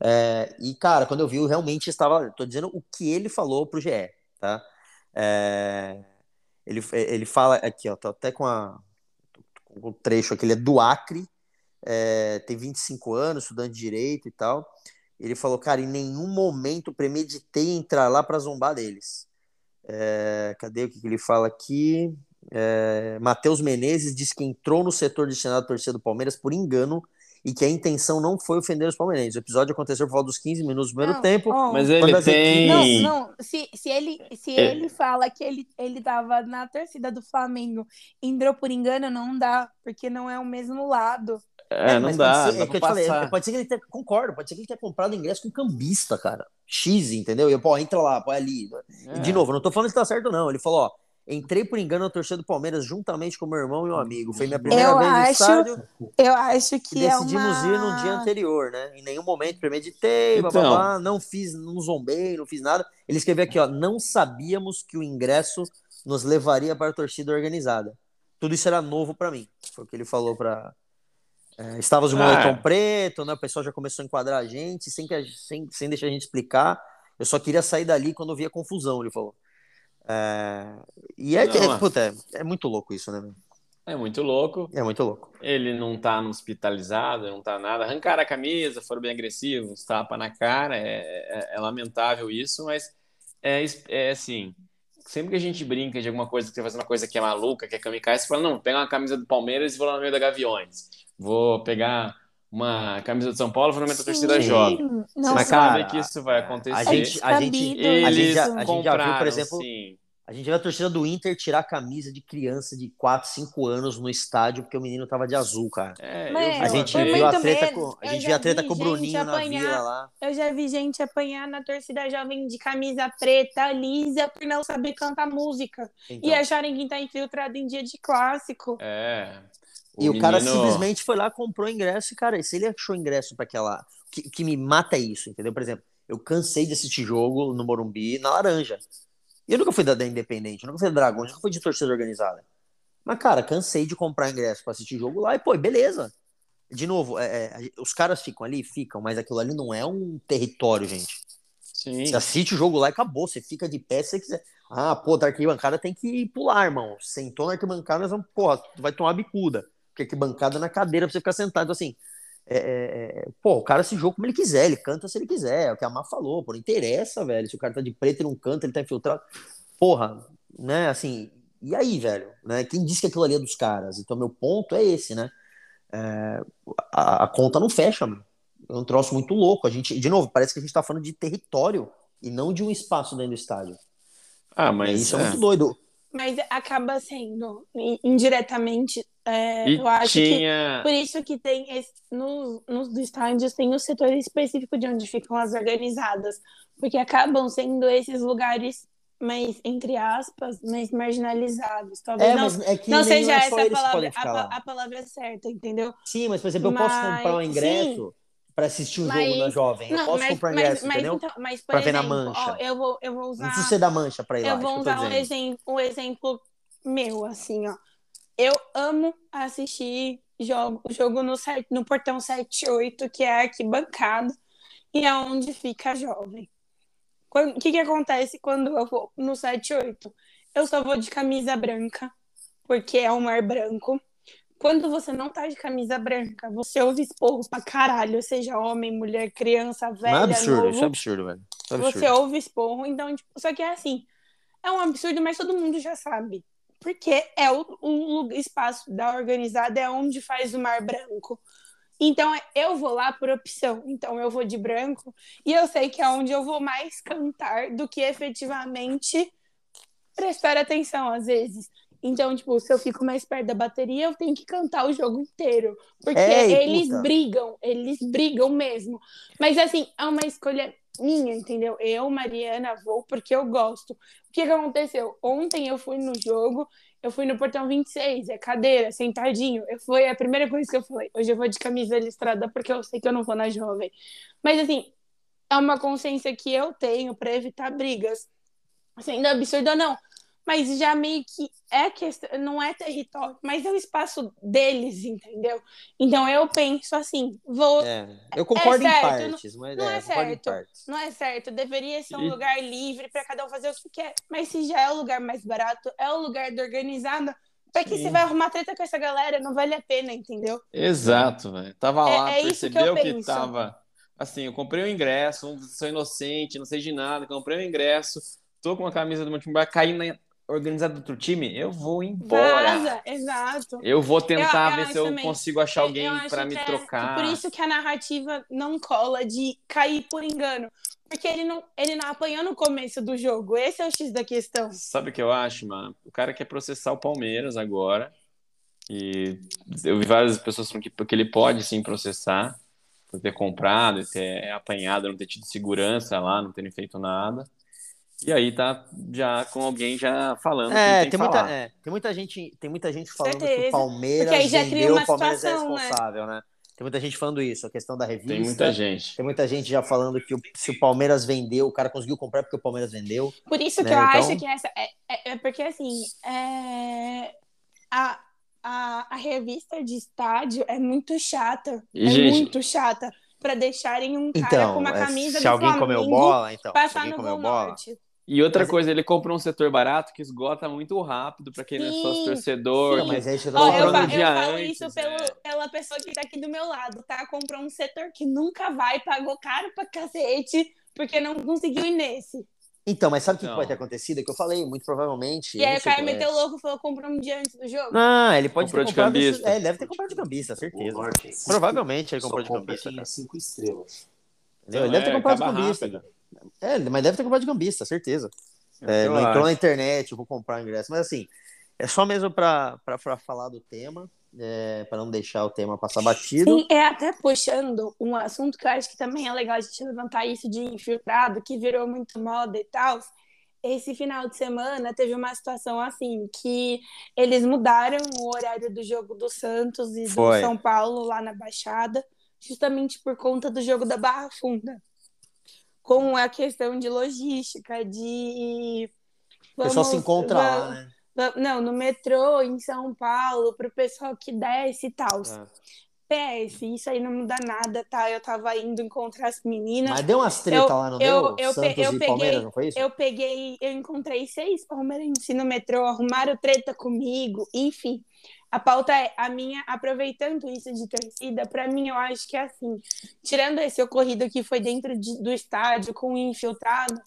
É, e, cara, quando eu vi, eu realmente estava. Tô dizendo o que ele falou pro GE, tá? É, ele, ele fala aqui, ó, tô até com, a, o trecho aqui, ele é do Acre, é, tem 25 anos, estudante de direito e tal. Ele falou, cara, em nenhum momento premeditei entrar lá para zombar deles. É, cadê o que, que ele fala aqui? É, Matheus Menezes diz que entrou no setor destinado à torcida do Palmeiras por engano e que a intenção não foi ofender os palmeirenses. O episódio aconteceu por volta dos 15 minutos do primeiro não, tempo. Oh, mas ele tem... Equipes... Não, não. Se, se, ele, se é. ele fala que ele, ele tava na torcida do Flamengo entrou por engano, não dá, porque não é o mesmo lado. É, é não dá. Ser, dá é que eu te falei, pode ser que ele tenha, concordo, pode ser que ele tenha comprado ingresso com cambista, cara. X, entendeu? E eu, pô, entra lá, põe ali. É. De novo, não tô falando que tá certo, não. Ele falou, ó, entrei por engano na torcida do Palmeiras juntamente com meu irmão e meu amigo. Foi minha primeira eu vez acho, no estádio. Eu acho que decidimos é uma... ir no dia anterior, né? Em nenhum momento premeditei, então... blá, blá, blá, não fiz, não zombei, não fiz nada. Ele escreveu aqui, ó, não sabíamos que o ingresso nos levaria para a torcida organizada. Tudo isso era novo para mim. Foi o que ele falou para é, estávamos de moletom ah. preto, né? O pessoal já começou a enquadrar a gente, sem, que a, sem, sem deixar a gente explicar. Eu só queria sair dali quando eu via confusão, ele falou. É, e é, não, é, puta, é, é, muito louco isso, né? É muito louco. É muito louco. Ele não tá hospitalizado, não tá nada. Arrancaram a camisa, foram bem agressivos, tapa na cara. É, é, é lamentável isso, mas é, é assim. Sempre que a gente brinca de alguma coisa, que você faz uma coisa que é maluca, que é kamikaze, você fala, não, pega uma camisa do Palmeiras e vou lá no meio da Gaviões vou pegar uma camisa do São Paulo, vou na minha torcida jovem. Mas cara, que isso vai acontecer. A gente, a gente, a gente, já, a gente já viu, por exemplo, sim. A gente viu a torcida do Inter tirar a camisa de criança de 4, 5 anos no estádio porque o menino tava de azul, cara. É, Mas, a gente viu a treta com, a gente viu a treta com o Bruninho apanhar, na vila lá. Eu já vi gente apanhar na torcida jovem de camisa preta, lisa, por não saber cantar música. Então. E acharem que tá infiltrado em dia de clássico. É. O e menino... o cara simplesmente foi lá, comprou ingresso e, cara, se ele achou ingresso para aquela. O que, que me mata é isso, entendeu? Por exemplo, eu cansei de assistir jogo no Morumbi na Laranja. E eu nunca fui da, da Independente, eu nunca fui da Dragões, nunca fui de torcida organizada. Mas, cara, cansei de comprar ingresso para assistir jogo lá e, pô, beleza. De novo, é, é, os caras ficam ali, ficam, mas aquilo ali não é um território, gente. Sim. Você assiste o jogo lá e acabou, você fica de pé se você quiser. Ah, pô, da arquibancada tem que pular, irmão. Sentou na arquibancada, nós vamos, porra, tu vai tomar bicuda porque que bancada na cadeira pra você ficar sentado. Então, assim, é, é, é, pô, o cara se joga como ele quiser, ele canta se ele quiser, é o que a Má falou, pô, não interessa, velho, se o cara tá de preto e não canta, ele tá infiltrado. Porra, né, assim, e aí, velho, né, quem disse que aquilo ali é dos caras? Então, meu ponto é esse, né, é, a, a, conta não fecha, mano. É um troço muito louco. A gente, de novo, parece que a gente tá falando de território e não de um espaço dentro do estádio. Ah, mas isso é, é muito doido. Mas acaba sendo indiretamente é, eu acho tinha... que por isso que tem esse, nos, nos estádios tem o setor específico de onde ficam as organizadas, porque acabam sendo esses lugares mais, entre aspas, mais marginalizados. Talvez é, não, é não seja é essa a palavra, a, a, palavra certa, entendeu? Sim, mas por exemplo, eu posso comprar um ingresso para assistir um mas, jogo na Jovem. Eu não, posso mas, comprar ingresso, mas, entendeu? Então, mas, para ver na mancha. Ó, eu, vou, eu vou usar. Não precisa ser da mancha para ir eu lá. Eu vou usar um exemplo, um exemplo meu, assim, ó eu amo assistir jogo, jogo no, no portão 78, que é arquibancado, e é onde fica a jovem. O que, que acontece quando eu vou no 78? Eu só vou de camisa branca, porque é um mar branco. Quando você não tá de camisa branca, você ouve esporro pra caralho, seja homem, mulher, criança, velha. Não é absurdo, novo, isso é absurdo, velho. É absurdo. Você ouve esporro, então, tipo, só que é assim. É um absurdo, mas todo mundo já sabe porque é o, o espaço da organizada é onde faz o Mar Branco. Então eu vou lá por opção. Então eu vou de branco e eu sei que é onde eu vou mais cantar do que efetivamente prestar atenção às vezes. Então, tipo, se eu fico mais perto da bateria, eu tenho que cantar o jogo inteiro. Porque Ei, eles puta. brigam, eles brigam mesmo. Mas, assim, é uma escolha minha, entendeu? Eu, Mariana, vou porque eu gosto. O que, que aconteceu? Ontem eu fui no jogo, eu fui no portão 26, é cadeira, sentadinho. Eu foi a primeira coisa que eu falei. Hoje eu vou de camisa listrada porque eu sei que eu não vou na jovem. Mas assim, é uma consciência que eu tenho para evitar brigas. Sendo absurdo ou não, mas já meio que é questão, não é território, mas é o espaço deles, entendeu? Então eu penso assim, vou. É, eu concordo é certo, em partes, não, mas não é, é certo. Não é certo. Deveria ser um e... lugar livre para cada um fazer o que quer. Mas se já é o lugar mais barato, é o lugar do organizado. Pra que você vai arrumar treta com essa galera? Não vale a pena, entendeu? Exato, velho. Tava é, lá, é percebeu que, que tava. Assim, eu comprei o ingresso, sou inocente, não sei de nada, comprei o ingresso, tô com a camisa do meu time, vai cair na organizado do outro time, eu vou embora. Vaza, exato. Eu vou tentar eu, eu ver se eu também. consigo achar alguém para me é, trocar. Por isso que a narrativa não cola de cair por engano. Porque ele não, ele não apanhou no começo do jogo. Esse é o X da questão. Sabe o que eu acho, mano? O cara quer processar o Palmeiras agora. E eu vi várias pessoas falando que, que ele pode sim processar por ter comprado, ter apanhado, não ter tido segurança lá, não terem feito nada. E aí tá já com alguém já falando. É, tem, tem muita, é, tem muita gente, tem muita gente falando Certeza. que o Palmeiras Porque aí já vendeu, o Palmeiras é situação, é responsável, né? né? Tem muita gente falando isso, a questão da revista. Tem muita gente. Tem muita gente já falando que o, se o Palmeiras vendeu, o cara conseguiu comprar porque o Palmeiras vendeu. Por isso né? que eu então... acho que essa. É, é, é porque assim. É... A, a, a revista de estádio é muito chata. E, é gente... muito chata para deixarem um cara então, com uma é, camisa se alguém comeu bola, então, passar no Gol bola. Norte. E outra mas... coisa, ele compra um setor barato que esgota muito rápido para quem não é sócio torcedor. Sim, mas é isso que eu, oh, eu, falo, eu falo antes, isso pelo, é. pela pessoa que tá aqui do meu lado, tá? Comprou um setor que nunca vai, pagou caro pra cacete, porque não conseguiu ir nesse. Então, mas sabe o que, pode ter acontecido? É que eu falei, muito provavelmente. E aí o cara meteu louco e falou: comprou um dia antes do jogo. Não, ele pode comprou ter comprado. De cambista. É, ele deve ter comprado de cambista, certeza. Provavelmente ele comprou de cambista. Cinco estrelas. Ele deve ter é, comprado de cambista. É, mas deve ter comprado de cambista, certeza. É, não entrou na internet, eu vou comprar o ingresso. Mas assim, é só mesmo para falar do tema é, para não deixar o tema passar batido. Sim, é até puxando um assunto que eu acho que também é legal a gente levantar isso de infiltrado, que virou muito moda e tal. Esse final de semana teve uma situação assim, que eles mudaram o horário do jogo do Santos e Foi. do São Paulo lá na Baixada, justamente por conta do jogo da Barra Funda. Com a questão de logística, de. Vamos, o pessoal se encontra vamos, lá, né? Não, no metrô em São Paulo, pro pessoal que desce e tal. É. PS, isso aí não muda nada, tá? Eu tava indo encontrar as meninas. Mas deu umas treta lá, não eu, deu? Eu, Santos eu, peguei, Palmeiras, não foi isso? Eu peguei, eu encontrei seis palmeirenses no metrô, arrumaram treta comigo, enfim. A pauta é a minha, aproveitando isso de torcida, para mim eu acho que é assim, tirando esse ocorrido que foi dentro de, do estádio com o infiltrado,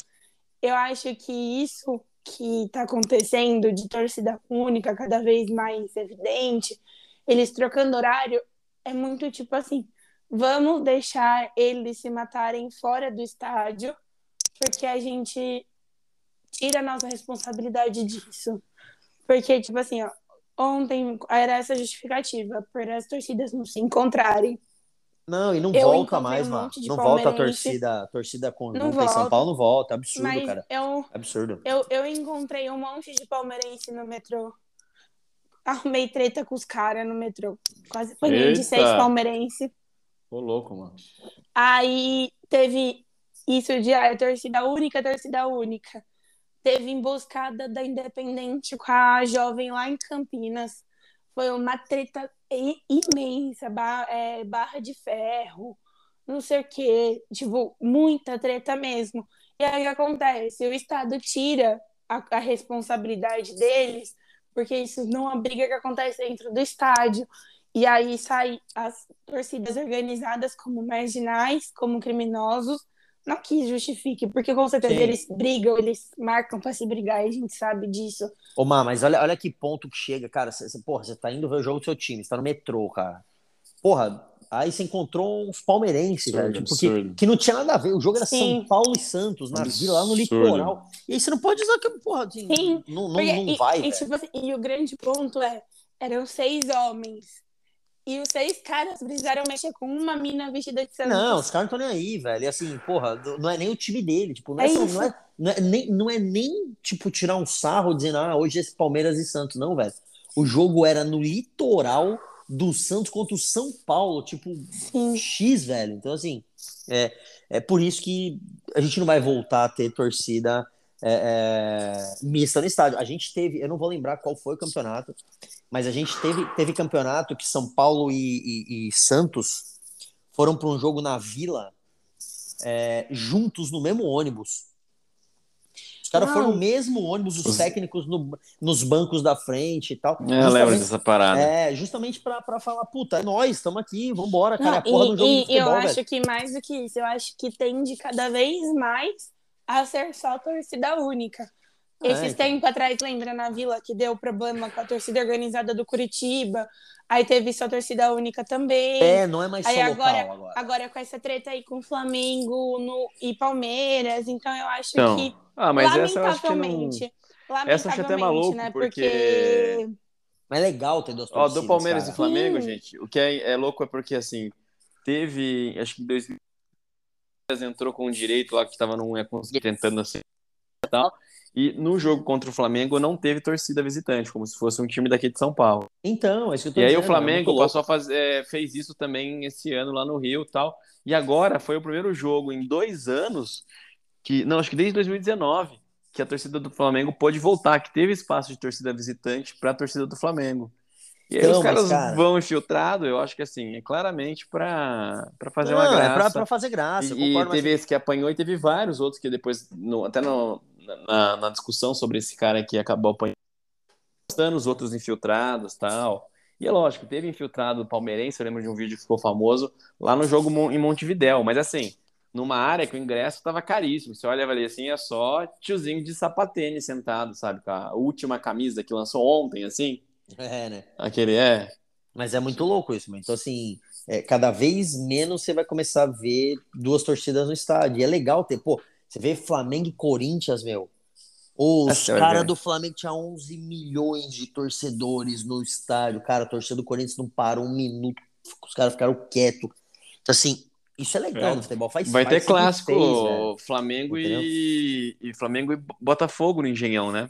eu acho que isso que está acontecendo de torcida única cada vez mais evidente, eles trocando horário, é muito tipo assim: vamos deixar eles se matarem fora do estádio, porque a gente tira a nossa responsabilidade disso. Porque, tipo assim, ó, ontem era essa justificativa, por as torcidas não se encontrarem. Não, e não eu volta mais, um mano. Não volta a torcida, a torcida com não em São Paulo, não volta. Absurdo, Mas cara. Eu, Absurdo. Eu, eu encontrei um monte de palmeirense no metrô. Arrumei treta com os caras no metrô. Quase apanhei de seis palmeirense. Ô, louco, mano. Aí teve isso de ah, torcida única, torcida única. Teve emboscada da Independente com a jovem lá em Campinas. Foi uma treta imensa, barra, é, barra de ferro, não sei o quê, tipo, muita treta mesmo. E aí o que acontece? O Estado tira a, a responsabilidade deles, porque isso não é uma briga que acontece dentro do estádio. E aí sai as torcidas organizadas como marginais, como criminosos, não que justifique, porque com certeza Sim. eles brigam, eles marcam para se brigar, e a gente sabe disso. Ô, Má, mas olha, olha que ponto que chega, cara. Cê, cê, porra, você tá indo ver o jogo do seu time, você tá no metrô, cara. Porra, Aí você encontrou uns palmeirenses, velho. Tipo, que, que, não tinha nada a ver. O jogo era Sim. São Paulo e Santos, na vila, lá no litoral. E aí você não pode usar que, porra, assim, Sim. não, não, não e, vai. E, tipo assim, e o grande ponto é: eram seis homens. E os seis caras precisaram mexer com uma mina vestida de Santos. Não, os caras não estão nem aí, velho. E assim, porra, não é nem o time dele. Tipo, não é, é só, não, é, não, é, nem, não é nem, tipo, tirar um sarro dizendo, ah, hoje é esse Palmeiras e Santos. Não, velho. O jogo era no litoral do Santos contra o São Paulo, tipo, Sim. X, velho. Então, assim, é, é por isso que a gente não vai voltar a ter torcida é, é, mista no estádio. A gente teve, eu não vou lembrar qual foi o campeonato, mas a gente teve, teve campeonato que São Paulo e, e, e Santos foram para um jogo na Vila é, juntos no mesmo ônibus. Os caras foram no mesmo ônibus, os técnicos no, nos bancos da frente e tal. É, eu lembro dessa parada. É, justamente pra, pra falar, puta, é nós, estamos aqui, vambora, cara, Não, é a porra e, do jogo e, de futebol, eu acho que mais do que isso, eu acho que tende cada vez mais a ser só torcida única. É, Esses então. tempos atrás, lembra na Vila que deu problema com a torcida organizada do Curitiba? Aí teve só torcida única também. É, não é mais aí só agora, local agora. Agora com essa treta aí com Flamengo no, e Palmeiras, então eu acho então, que ah, mas lamentavelmente, essa eu acho que não... Essa eu achei até maluco, né? porque... porque... Mas é legal ter duas torcidas, Ó, do Palmeiras cara. e Flamengo, Sim. gente, o que é, é louco é porque, assim, teve, acho que em 2000 entrou com um direito lá que estava não ia conseguir tentando assim e tal. E no jogo contra o Flamengo não teve torcida visitante, como se fosse um time daqui de São Paulo. Então, é isso que eu tô E aí dizendo, o Flamengo é passou a fazer, é, fez isso também esse ano lá no Rio tal. E agora foi o primeiro jogo em dois anos que. Não, acho que desde 2019 que a torcida do Flamengo pôde voltar, que teve espaço de torcida visitante para a torcida do Flamengo. E aí então, os caras mas, cara... vão infiltrado, eu acho que assim, é claramente para fazer não, uma graça. É pra, pra fazer graça. E, e teve esse que apanhou e teve vários outros que depois, no, até no, na, na, discussão sobre esse cara que acabou apanhando, os outros infiltrados tal. E é lógico, teve infiltrado palmeirense, eu lembro de um vídeo que ficou famoso lá no jogo em Montevidéu, mas assim, numa área que o ingresso estava caríssimo. Você olha ali assim, é só tiozinho de sapatênis sentado, sabe? Com a última camisa que lançou ontem, assim. É, né? Aquele é. Mas é muito louco isso, mano. Então, assim, é, cada vez menos você vai começar a ver duas torcidas no estádio. E é legal ter, pô, você vê Flamengo e Corinthians, meu. Os caras do Flamengo tinha 11 milhões de torcedores no estádio. Cara, a torcida do Corinthians não parou um minuto. Os caras ficaram quietos. Então, assim, isso é legal é. no futebol. Faz, Vai ter clássico fez, Flamengo e, e Flamengo e Botafogo no Engenhão, né?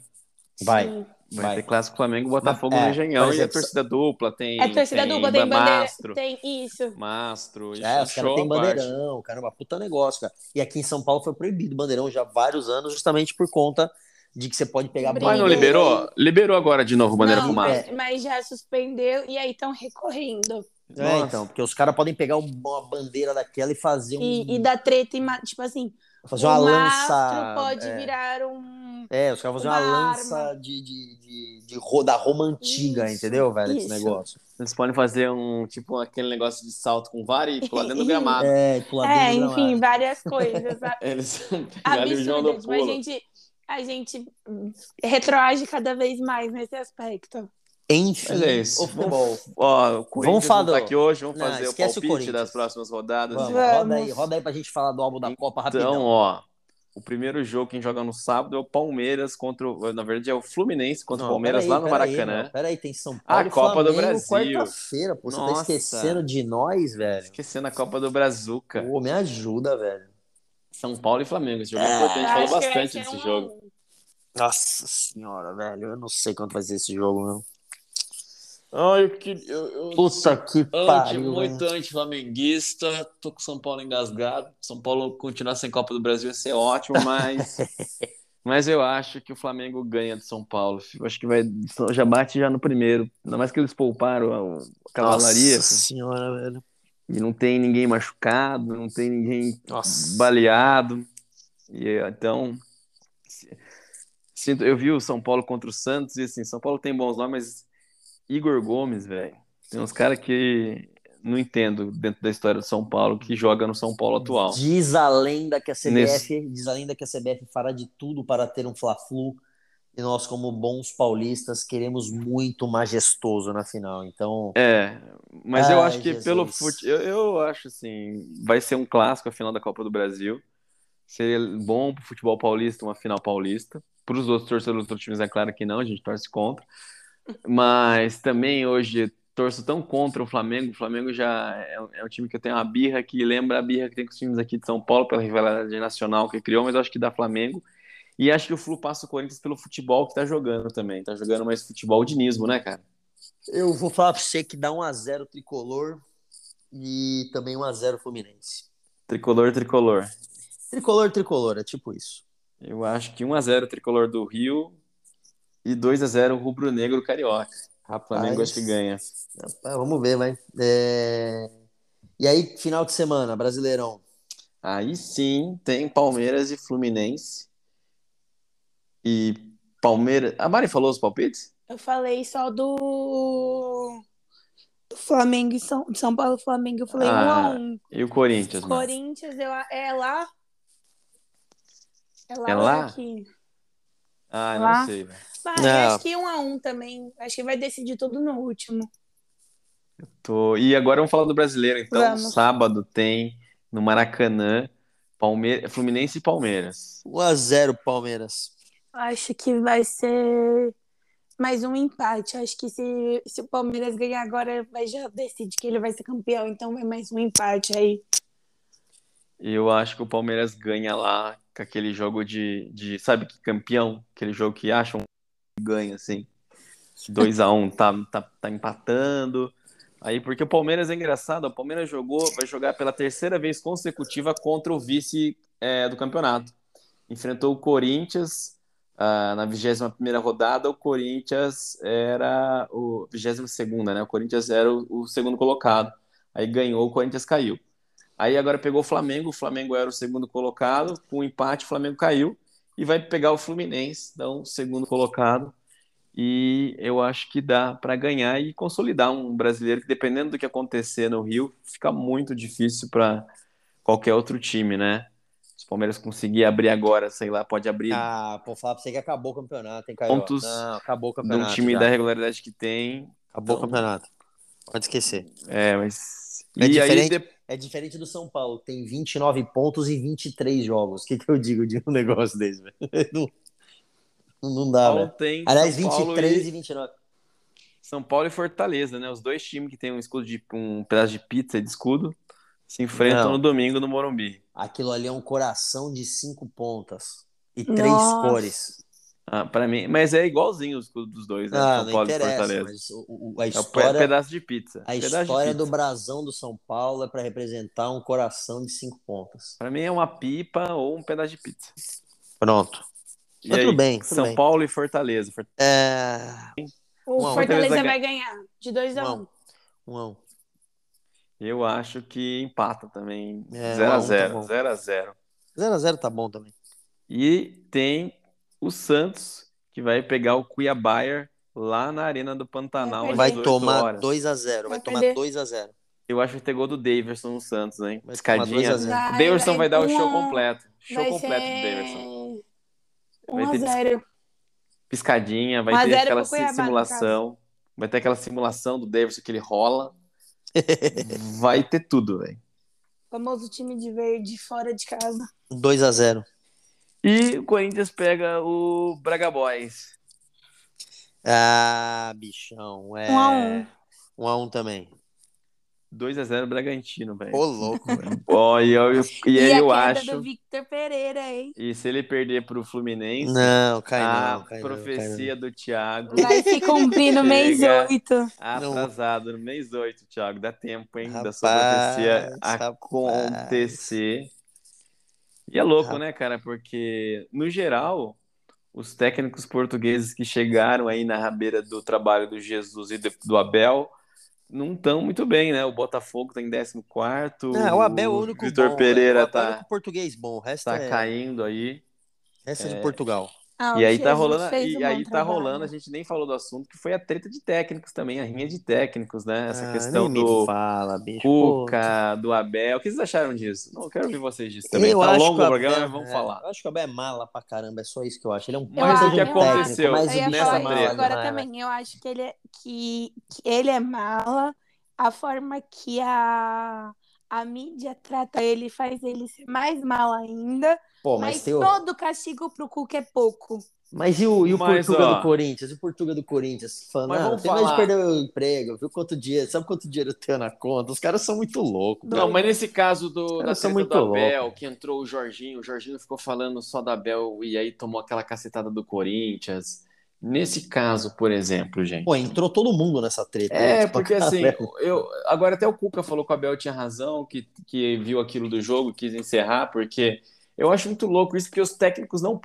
Vai. Sim. Vai, vai, ter clássico Flamengo Botafogo é, no Engenhão e a torcida dupla tem. É torcida tem dupla, tem bandeira. Mastro, tem isso. Mastro. Isso é, os caras têm bandeirão, caramba, puta negócio, cara. E aqui em São Paulo foi proibido bandeirão já há vários anos, justamente por conta de que você pode pegar bandeira. Mas não liberou? Liberou agora de novo bandeira não, com mastro. Mas, mas já suspendeu e aí estão recorrendo. É, então, porque os caras podem pegar uma bandeira daquela e fazer um. E, e dar treta, e, tipo assim. Fazer uma lança. pode é. virar um. É, os caras fazer uma, uma lança de, de, de, de, da Roma antiga, isso, entendeu, velho? Isso. Esse negócio. Eles podem fazer um, tipo, aquele negócio de salto com vara e pular dentro do gramado. É, pular é, dentro enfim, gramado. várias coisas. Eles o João do Pulo. A gente, a gente retroage cada vez mais nesse aspecto. Enfim, Mas é isso. o futebol. Ó, o vamos falar do... tá aqui hoje, vamos não, fazer o palpite o das próximas rodadas. Vamos, vamos. Roda aí, roda aí pra gente falar do álbum da Copa rapidão. Então, ó, o primeiro jogo quem joga no sábado é o Palmeiras contra, o, na verdade é o Fluminense contra não, o Palmeiras aí, lá no Maracanã. Aí, peraí, tem São Paulo a Copa Flamengo, do Brasil. Quarta-feira, pô, você tá Nossa. tá esquecendo de nós, velho. Esquecendo a Copa do Brazuca. Pô, me ajuda, velho. São Paulo e Flamengo, esse jogo é, é importante, falou bastante desse um... jogo. Nossa senhora, velho, eu não sei quanto vai ser esse jogo, não. Ai, eu, que, eu, eu Puta que pariu. Muito anti-flamenguista, tô com São Paulo engasgado. São Paulo continuar sem Copa do Brasil ia ser ótimo, mas. mas eu acho que o Flamengo ganha de São Paulo. Eu acho que vai. Já bate já no primeiro. Ainda mais que eles pouparam a, cavalaria. Nossa senhora, velho. E não tem ninguém machucado, não tem ninguém Nossa. baleado. E então. Sinto, eu vi o São Paulo contra o Santos e assim, São Paulo tem bons nomes, mas Igor Gomes, velho. Tem uns caras que não entendo dentro da história do São Paulo que joga no São Paulo atual. Diz a lenda que a CBF, Nesse... diz a lenda que a CBF fará de tudo para ter um Fla-Flu E nós, como bons paulistas, queremos muito majestoso na final. Então. É, mas Ai, eu acho que Jesus. pelo futebol. Eu, eu acho assim. Vai ser um clássico a final da Copa do Brasil. Seria bom pro futebol paulista uma final paulista. Para os outros torcedores dos outros times, é claro que não, a gente torce contra. Mas também hoje torço tão contra o Flamengo. O Flamengo já é, é, um time que eu tenho uma birra que lembra a birra que tem com os times aqui de São Paulo pela rivalidade nacional que criou, mas eu acho que dá Flamengo. E acho que o Flu passa o Corinthians pelo futebol que tá jogando também. Tá jogando mais futebol dinismo, né, cara? Eu vou falar pra você que dá 1x0 tricolor e também 1x0 Fluminense. Tricolor, tricolor. Tricolor, tricolor, é tipo isso. Eu acho que 1x0 tricolor do Rio e 2x0 rubro-negro carioca. Rapaz, Flamengo acho que ganha. Rapaz, vamos ver, vai. É... E aí, final de semana, Brasileirão. Aí sim, tem Palmeiras e Fluminense. E Palmeiras. A Mari falou os palpites? Eu falei só do. do Flamengo e São, São Paulo Flamengo. Eu falei ah, 1 a 1 E o Corinthians? Corinthians, eu... é lá. É lá? É lá? Aqui. Ah, lá? não sei, velho. acho que 1 a 1 também. Acho que vai decidir tudo no último. Eu tô... E agora vamos falar do brasileiro. Então, vamos. sábado tem no Maracanã Palme... Fluminense e Palmeiras. 1 a 0 Palmeiras. Acho que vai ser mais um empate. Acho que se, se o Palmeiras ganhar agora, vai já decide que ele vai ser campeão. Então vai mais um empate aí. Eu acho que o Palmeiras ganha lá com aquele jogo de, de sabe, que campeão, aquele jogo que acham ganha, assim. 2 a 1 um, tá, tá, tá empatando. Aí, porque o Palmeiras é engraçado, o Palmeiras jogou, vai jogar pela terceira vez consecutiva contra o vice é, do campeonato. Enfrentou o Corinthians Uh, na 21 rodada, o Corinthians era o 22, né? O Corinthians era o, o, segundo colocado. Aí ganhou, o Corinthians caiu. Aí agora pegou o Flamengo, o Flamengo era o segundo colocado, com o empate o Flamengo caiu e vai pegar o Fluminense, então segundo colocado. E eu acho que dá para ganhar e consolidar um brasileiro que dependendo do que acontecer no Rio, fica muito difícil para qualquer outro time, né? Se o Palmeiras conseguir abrir agora, sei lá, pode abrir. Ah, pô, falar pra você que acabou o campeonato, hein, Caio? Pontos Não, acabou o campeonato. De um time já. da regularidade que tem. Acabou então... o campeonato. Pode esquecer. É, mas. É, e diferente, aí, de... é diferente do São Paulo, tem 29 pontos e 23 jogos. O que, que eu digo de um negócio desse, velho? Não, não dá, velho. Tem Aliás, São 23 e... e 29. São Paulo e Fortaleza, né? Os dois times que tem um escudo de um pedaço de pizza de escudo se enfrentam Não. no domingo no Morumbi. Aquilo ali é um coração de cinco pontas e três Nossa. cores. Ah, para mim, mas é igualzinho os dos dois, né? Ah, São Paulo e Fortaleza. Mas o, o, a história, é um pedaço de pizza. A história do brasão do São Paulo é para representar um coração de cinco pontas. Para mim é uma pipa ou um pedaço de pizza. Pronto. E aí, tudo bem. Tudo São bem. Paulo e Fortaleza. É... O um Fortaleza vai ganhar de 2 a 1 um. Um a um. Eu acho que empata também. 0x0. 0x0. 0x0 tá bom também. E tem o Santos, que vai pegar o Cuiabá lá na Arena do Pantanal. Vai tomar 2x0. Vai, tomar 2x0. Eu acho que tem gol do Daverson no Santos, hein? Vai Escadinha. O Daverson vai, vai dar o show completo. Show completo do Daverson. 1x0. Piscadinha, vai ter aquela simulação. Vai ter aquela simulação do Daverson que ele rola. Vai ter tudo, velho. Famoso time de verde fora de casa. 2 a 0 E o Corinthians pega o Braga Boys. Ah, bichão. É... 1 a 1 1 a 1 também. 2x0 Bragantino, velho. Ô, louco, velho. Ó, e, eu, e, e aí eu acho. do Victor Pereira, hein? E se ele perder pro Fluminense. Não, cai a não. Cai profecia não, do Thiago. Vai se cumprir no mês 8. Atrasado, no mês 8, Thiago. Dá tempo, hein? Rapaz, da sua profecia acontecer. E é louco, rapaz. né, cara? Porque, no geral, os técnicos portugueses que chegaram aí na rabeira do trabalho do Jesus e do Abel não estão muito bem, né? O Botafogo tá em 14. É, o Abel é o único Vitor Pereira né? o tá. É o português bom, o resto tá é... caindo aí. Resto é, de Portugal. Ah, e aí tá rolando, e aí tá rolando, a gente nem falou do assunto, que foi a treta de técnicos também, a rinha de técnicos, né? Essa ah, questão do fala, bicho, Cuca, do Abel. O que vocês acharam disso? Não, eu quero ouvir vocês disso também. Eu tá longo o programa, mas vamos é, falar. Eu acho que o Abel é mala pra caramba, é só isso que eu acho. Ele é um Mas o que aconteceu mas eu nessa treta? Agora também, eu acho que ele é, que, que ele é mala, a forma que a a mídia trata ele, faz ele ser mais mal ainda. Pô, mas, mas todo castigo pro Cuca é pouco. Mas e o, e o mas, Portuga ó, do Corinthians? E o Portuga do Corinthians? Falando, mas vamos falar... de perder o emprego, viu quanto dinheiro, sabe quanto dinheiro tem na conta? Os caras são muito loucos. Não, mas nesse caso do, da são muito do Abel, louco. que entrou o Jorginho, o Jorginho ficou falando só da Abel e aí tomou aquela cacetada do Corinthians. Nesse caso, por exemplo, gente. Pô, entrou todo mundo nessa treta. É, né? porque assim, eu, agora até o Cuca falou que o Abel tinha razão, que, que viu aquilo do jogo, quis encerrar, porque eu acho muito louco isso, porque os técnicos não.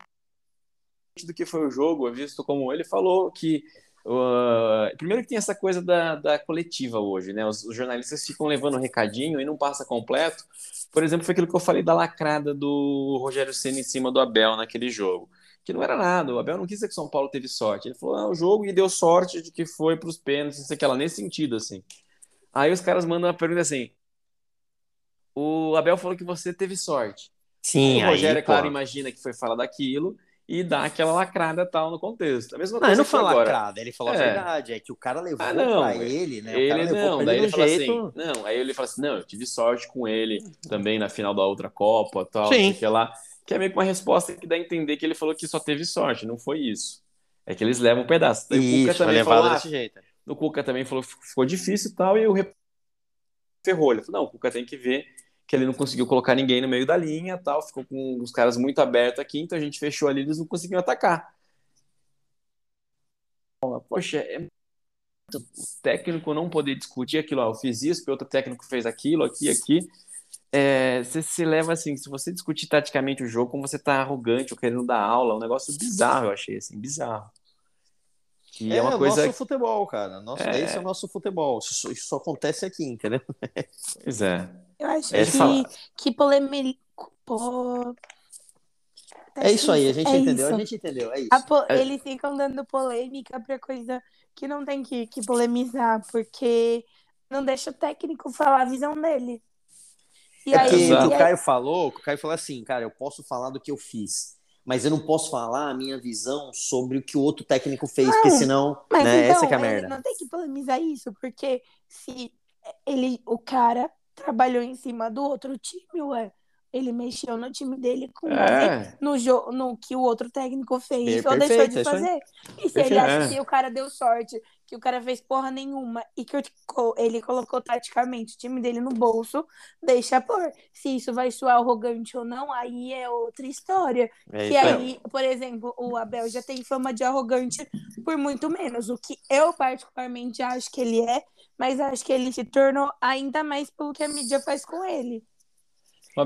do que foi o jogo, visto como ele falou que. Uh, primeiro que tem essa coisa da, da coletiva hoje, né? Os, os jornalistas ficam levando um recadinho e não passa completo. Por exemplo, foi aquilo que eu falei da lacrada do Rogério Senna em cima do Abel naquele jogo que não era nada. O Abel não quis dizer que o São Paulo teve sorte. Ele falou, ah, o jogo e deu sorte de que foi para os pênaltis, não sei que lá, nesse sentido, assim. Aí os caras mandam uma pergunta assim: o Abel falou que você teve sorte. Sim, o Rogério, é claro, imagina que foi falar daquilo e dá aquela lacrada tal no contexto. A mesma não, ele não falou lacrada, ele falou é. a verdade, é que o cara levou ah, não, pra ele, né? ele não, daí ele fala jeito... assim, não, aí ele fala assim, não, eu tive sorte com ele também na final da outra Copa, tal, Sim. que lá que é meio que uma resposta que dá a entender que ele falou que só teve sorte, não foi isso. É que eles levam um pedaço. Daí isso, o Cuca também falou, desse jeito. O Cuca também falou que ficou difícil e tal, e o ferrou. Ele falou, não, o Cuca tem que ver que ele não conseguiu colocar ninguém no meio da linha tal, ficou com os caras muito abertos aqui, então a gente fechou ali, eles não conseguiam atacar. Poxa, é o técnico não poder discutir aquilo, ó, eu fiz isso, outro técnico fez aquilo, aqui, aqui é, você se leva assim, se você discutir taticamente o jogo, como você tá arrogante ou querendo dar aula, é um negócio bizarro, eu achei assim, bizarro. Que é, é uma coisa. nosso futebol, cara. Nosso, é... Esse é o nosso futebol. Isso, isso só acontece aqui, entendeu? Pois é. Eu acho é, que, que polêmico. Po... É isso aí, a gente é entendeu, isso. a gente entendeu, é isso. Po... É. Eles ficam dando polêmica pra coisa que não tem que, que polemizar, porque não deixa o técnico falar a visão dele. E é aí, que, o Caio falou, o Caio falou assim, cara, eu posso falar do que eu fiz, mas eu não posso falar a minha visão sobre o que o outro técnico fez, não, porque senão, né, então, essa é a merda. Não tem que polemizar isso, porque se ele, o cara trabalhou em cima do outro time, ué, ele mexeu no time dele com é. no, jogo, no que o outro técnico fez ou deixou de é fazer. E se ele acha que o cara deu sorte, que o cara fez porra nenhuma e que ele colocou taticamente o time dele no bolso, deixa por. Se isso vai soar arrogante ou não, aí é outra história. É que aí, por exemplo, o Abel já tem fama de arrogante por muito menos, o que eu particularmente acho que ele é, mas acho que ele se tornou ainda mais pelo que a mídia faz com ele.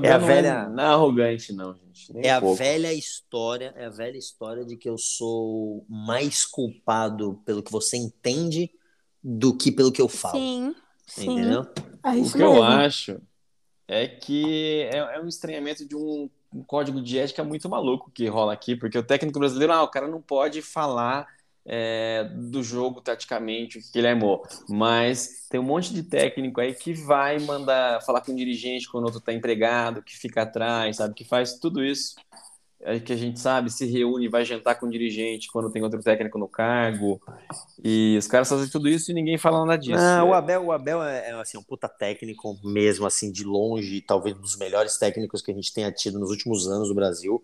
É a velha. Não é arrogante, não, gente. Nem é um a velha história, é a velha história de que eu sou mais culpado pelo que você entende do que pelo que eu falo. Sim. Entendeu? Sim. É o que mesmo. eu acho é que é, é um estranhamento de um, um, código de ética muito maluco que rola aqui, porque o técnico brasileiro, ah, o cara não pode falar é, do jogo taticamente, o que ele armou. Mas tem um monte de técnico aí que vai mandar falar com o dirigente quando o outro está empregado, que fica atrás, sabe? Que faz tudo isso. É que a gente sabe, se reúne, vai jantar com o dirigente quando tem outro técnico no cargo. E os caras fazem tudo isso e ninguém fala nada disso. Não, o Abel, o Abel é, é assim, um puta técnico mesmo, assim, de longe, talvez um dos melhores técnicos que a gente tenha tido nos últimos anos no Brasil.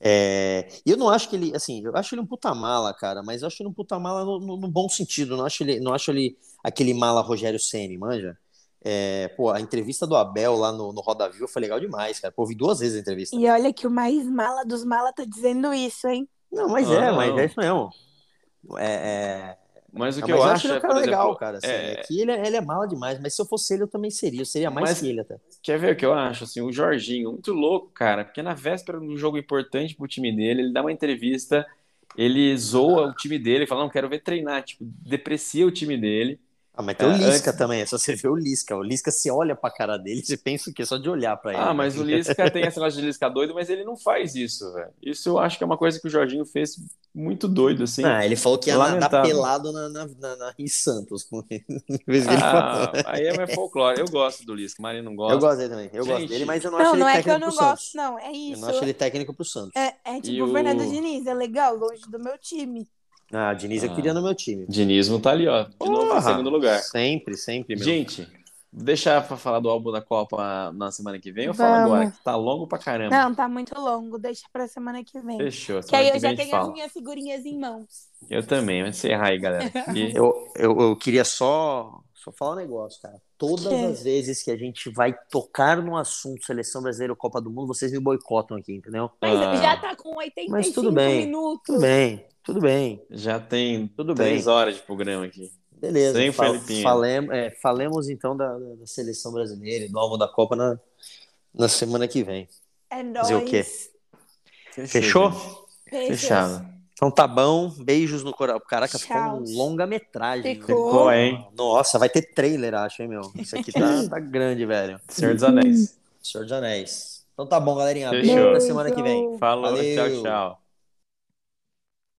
É, eu não acho que ele, assim, eu acho ele um puta mala, cara, mas eu acho ele um puta mala no, no, no bom sentido. Não acho ele, não acho ele aquele mala Rogério Ceni, manja. É, pô, a entrevista do Abel lá no, no Roda Viva foi legal demais, cara. Pô, ouvi duas vezes a entrevista. E olha que o mais mala dos mala tá dizendo isso, hein? Não, mas é, mas é isso mesmo. É, é, mas o que eu acho é, legal, exemplo, cara. Assim, é... é... que ele, é, ele é mala demais, mas se eu fosse ele, eu também seria. Eu seria mais mas, que ele até. Quer ver o que eu acho? Assim, o Jorginho, muito louco, cara, porque na véspera de um jogo importante pro time dele, ele dá uma entrevista, ele zoa o time dele, fala, não, quero ver treinar, tipo, deprecia o time dele. Ah, mas tem o Lisca antes... também, é só você ver o Lisca. O Lisca se olha pra cara dele, você pensa o quê? Só de olhar pra ele. Ah, mas né? o Lisca tem esse negócio de Lisca doido, mas ele não faz isso, velho. Isso eu acho que é uma coisa que o Jorginho fez muito doido, assim. Ah, ele falou que ia nadar pelado na, na, na, na, em Santos. ah, aí é mais folclore. Eu gosto do Lisca, Maria não gosta. Eu gosto dele também. Eu Gente, gosto dele, mas eu não, não acho ele não é técnico que eu não gosto, Santos. não. É isso. Eu não acho ele técnico pro Santos. É, é tipo o Fernando Diniz, é legal, longe do meu time. Ah, Diniz eu queria no meu time. Dinismo tá ali, ó. De Porra, novo em segundo lugar. Sempre, sempre. Meu. Gente, deixar pra falar do álbum da Copa na semana que vem ou fala agora? Que tá longo pra caramba. Não, tá muito longo. Deixa pra semana que vem. Fechou. Que aí eu já tenho as minhas figurinhas em mãos. Eu também. Vou encerrar aí, galera. E... eu, eu, eu queria só, só falar um negócio, cara. Todas que? as vezes que a gente vai tocar no assunto seleção brasileira ou Copa do Mundo, vocês me boicotam aqui, entendeu? Mas ah. já tá com 85 Mas tudo bem, minutos. Tudo bem. Tudo bem. Já tem tudo três bem. horas de programa aqui. Beleza. Sem fal falemos, é, falemos então da, da, seleção brasileira e do álbum da Copa na, na semana que vem. É nóis. Fazer o quê? Fechou? Fechou? Fechado. Então tá bom. Beijos no coração. Caraca, ficou um longa-metragem. Ficou. ficou, hein? Nossa, vai ter trailer, acho, hein, meu? Isso aqui tá, tá grande, velho. Senhor dos Anéis. Senhor dos Anéis. Então tá bom, galerinha. Fechou. Beijo na semana que vem. Falou, Valeu. tchau, tchau.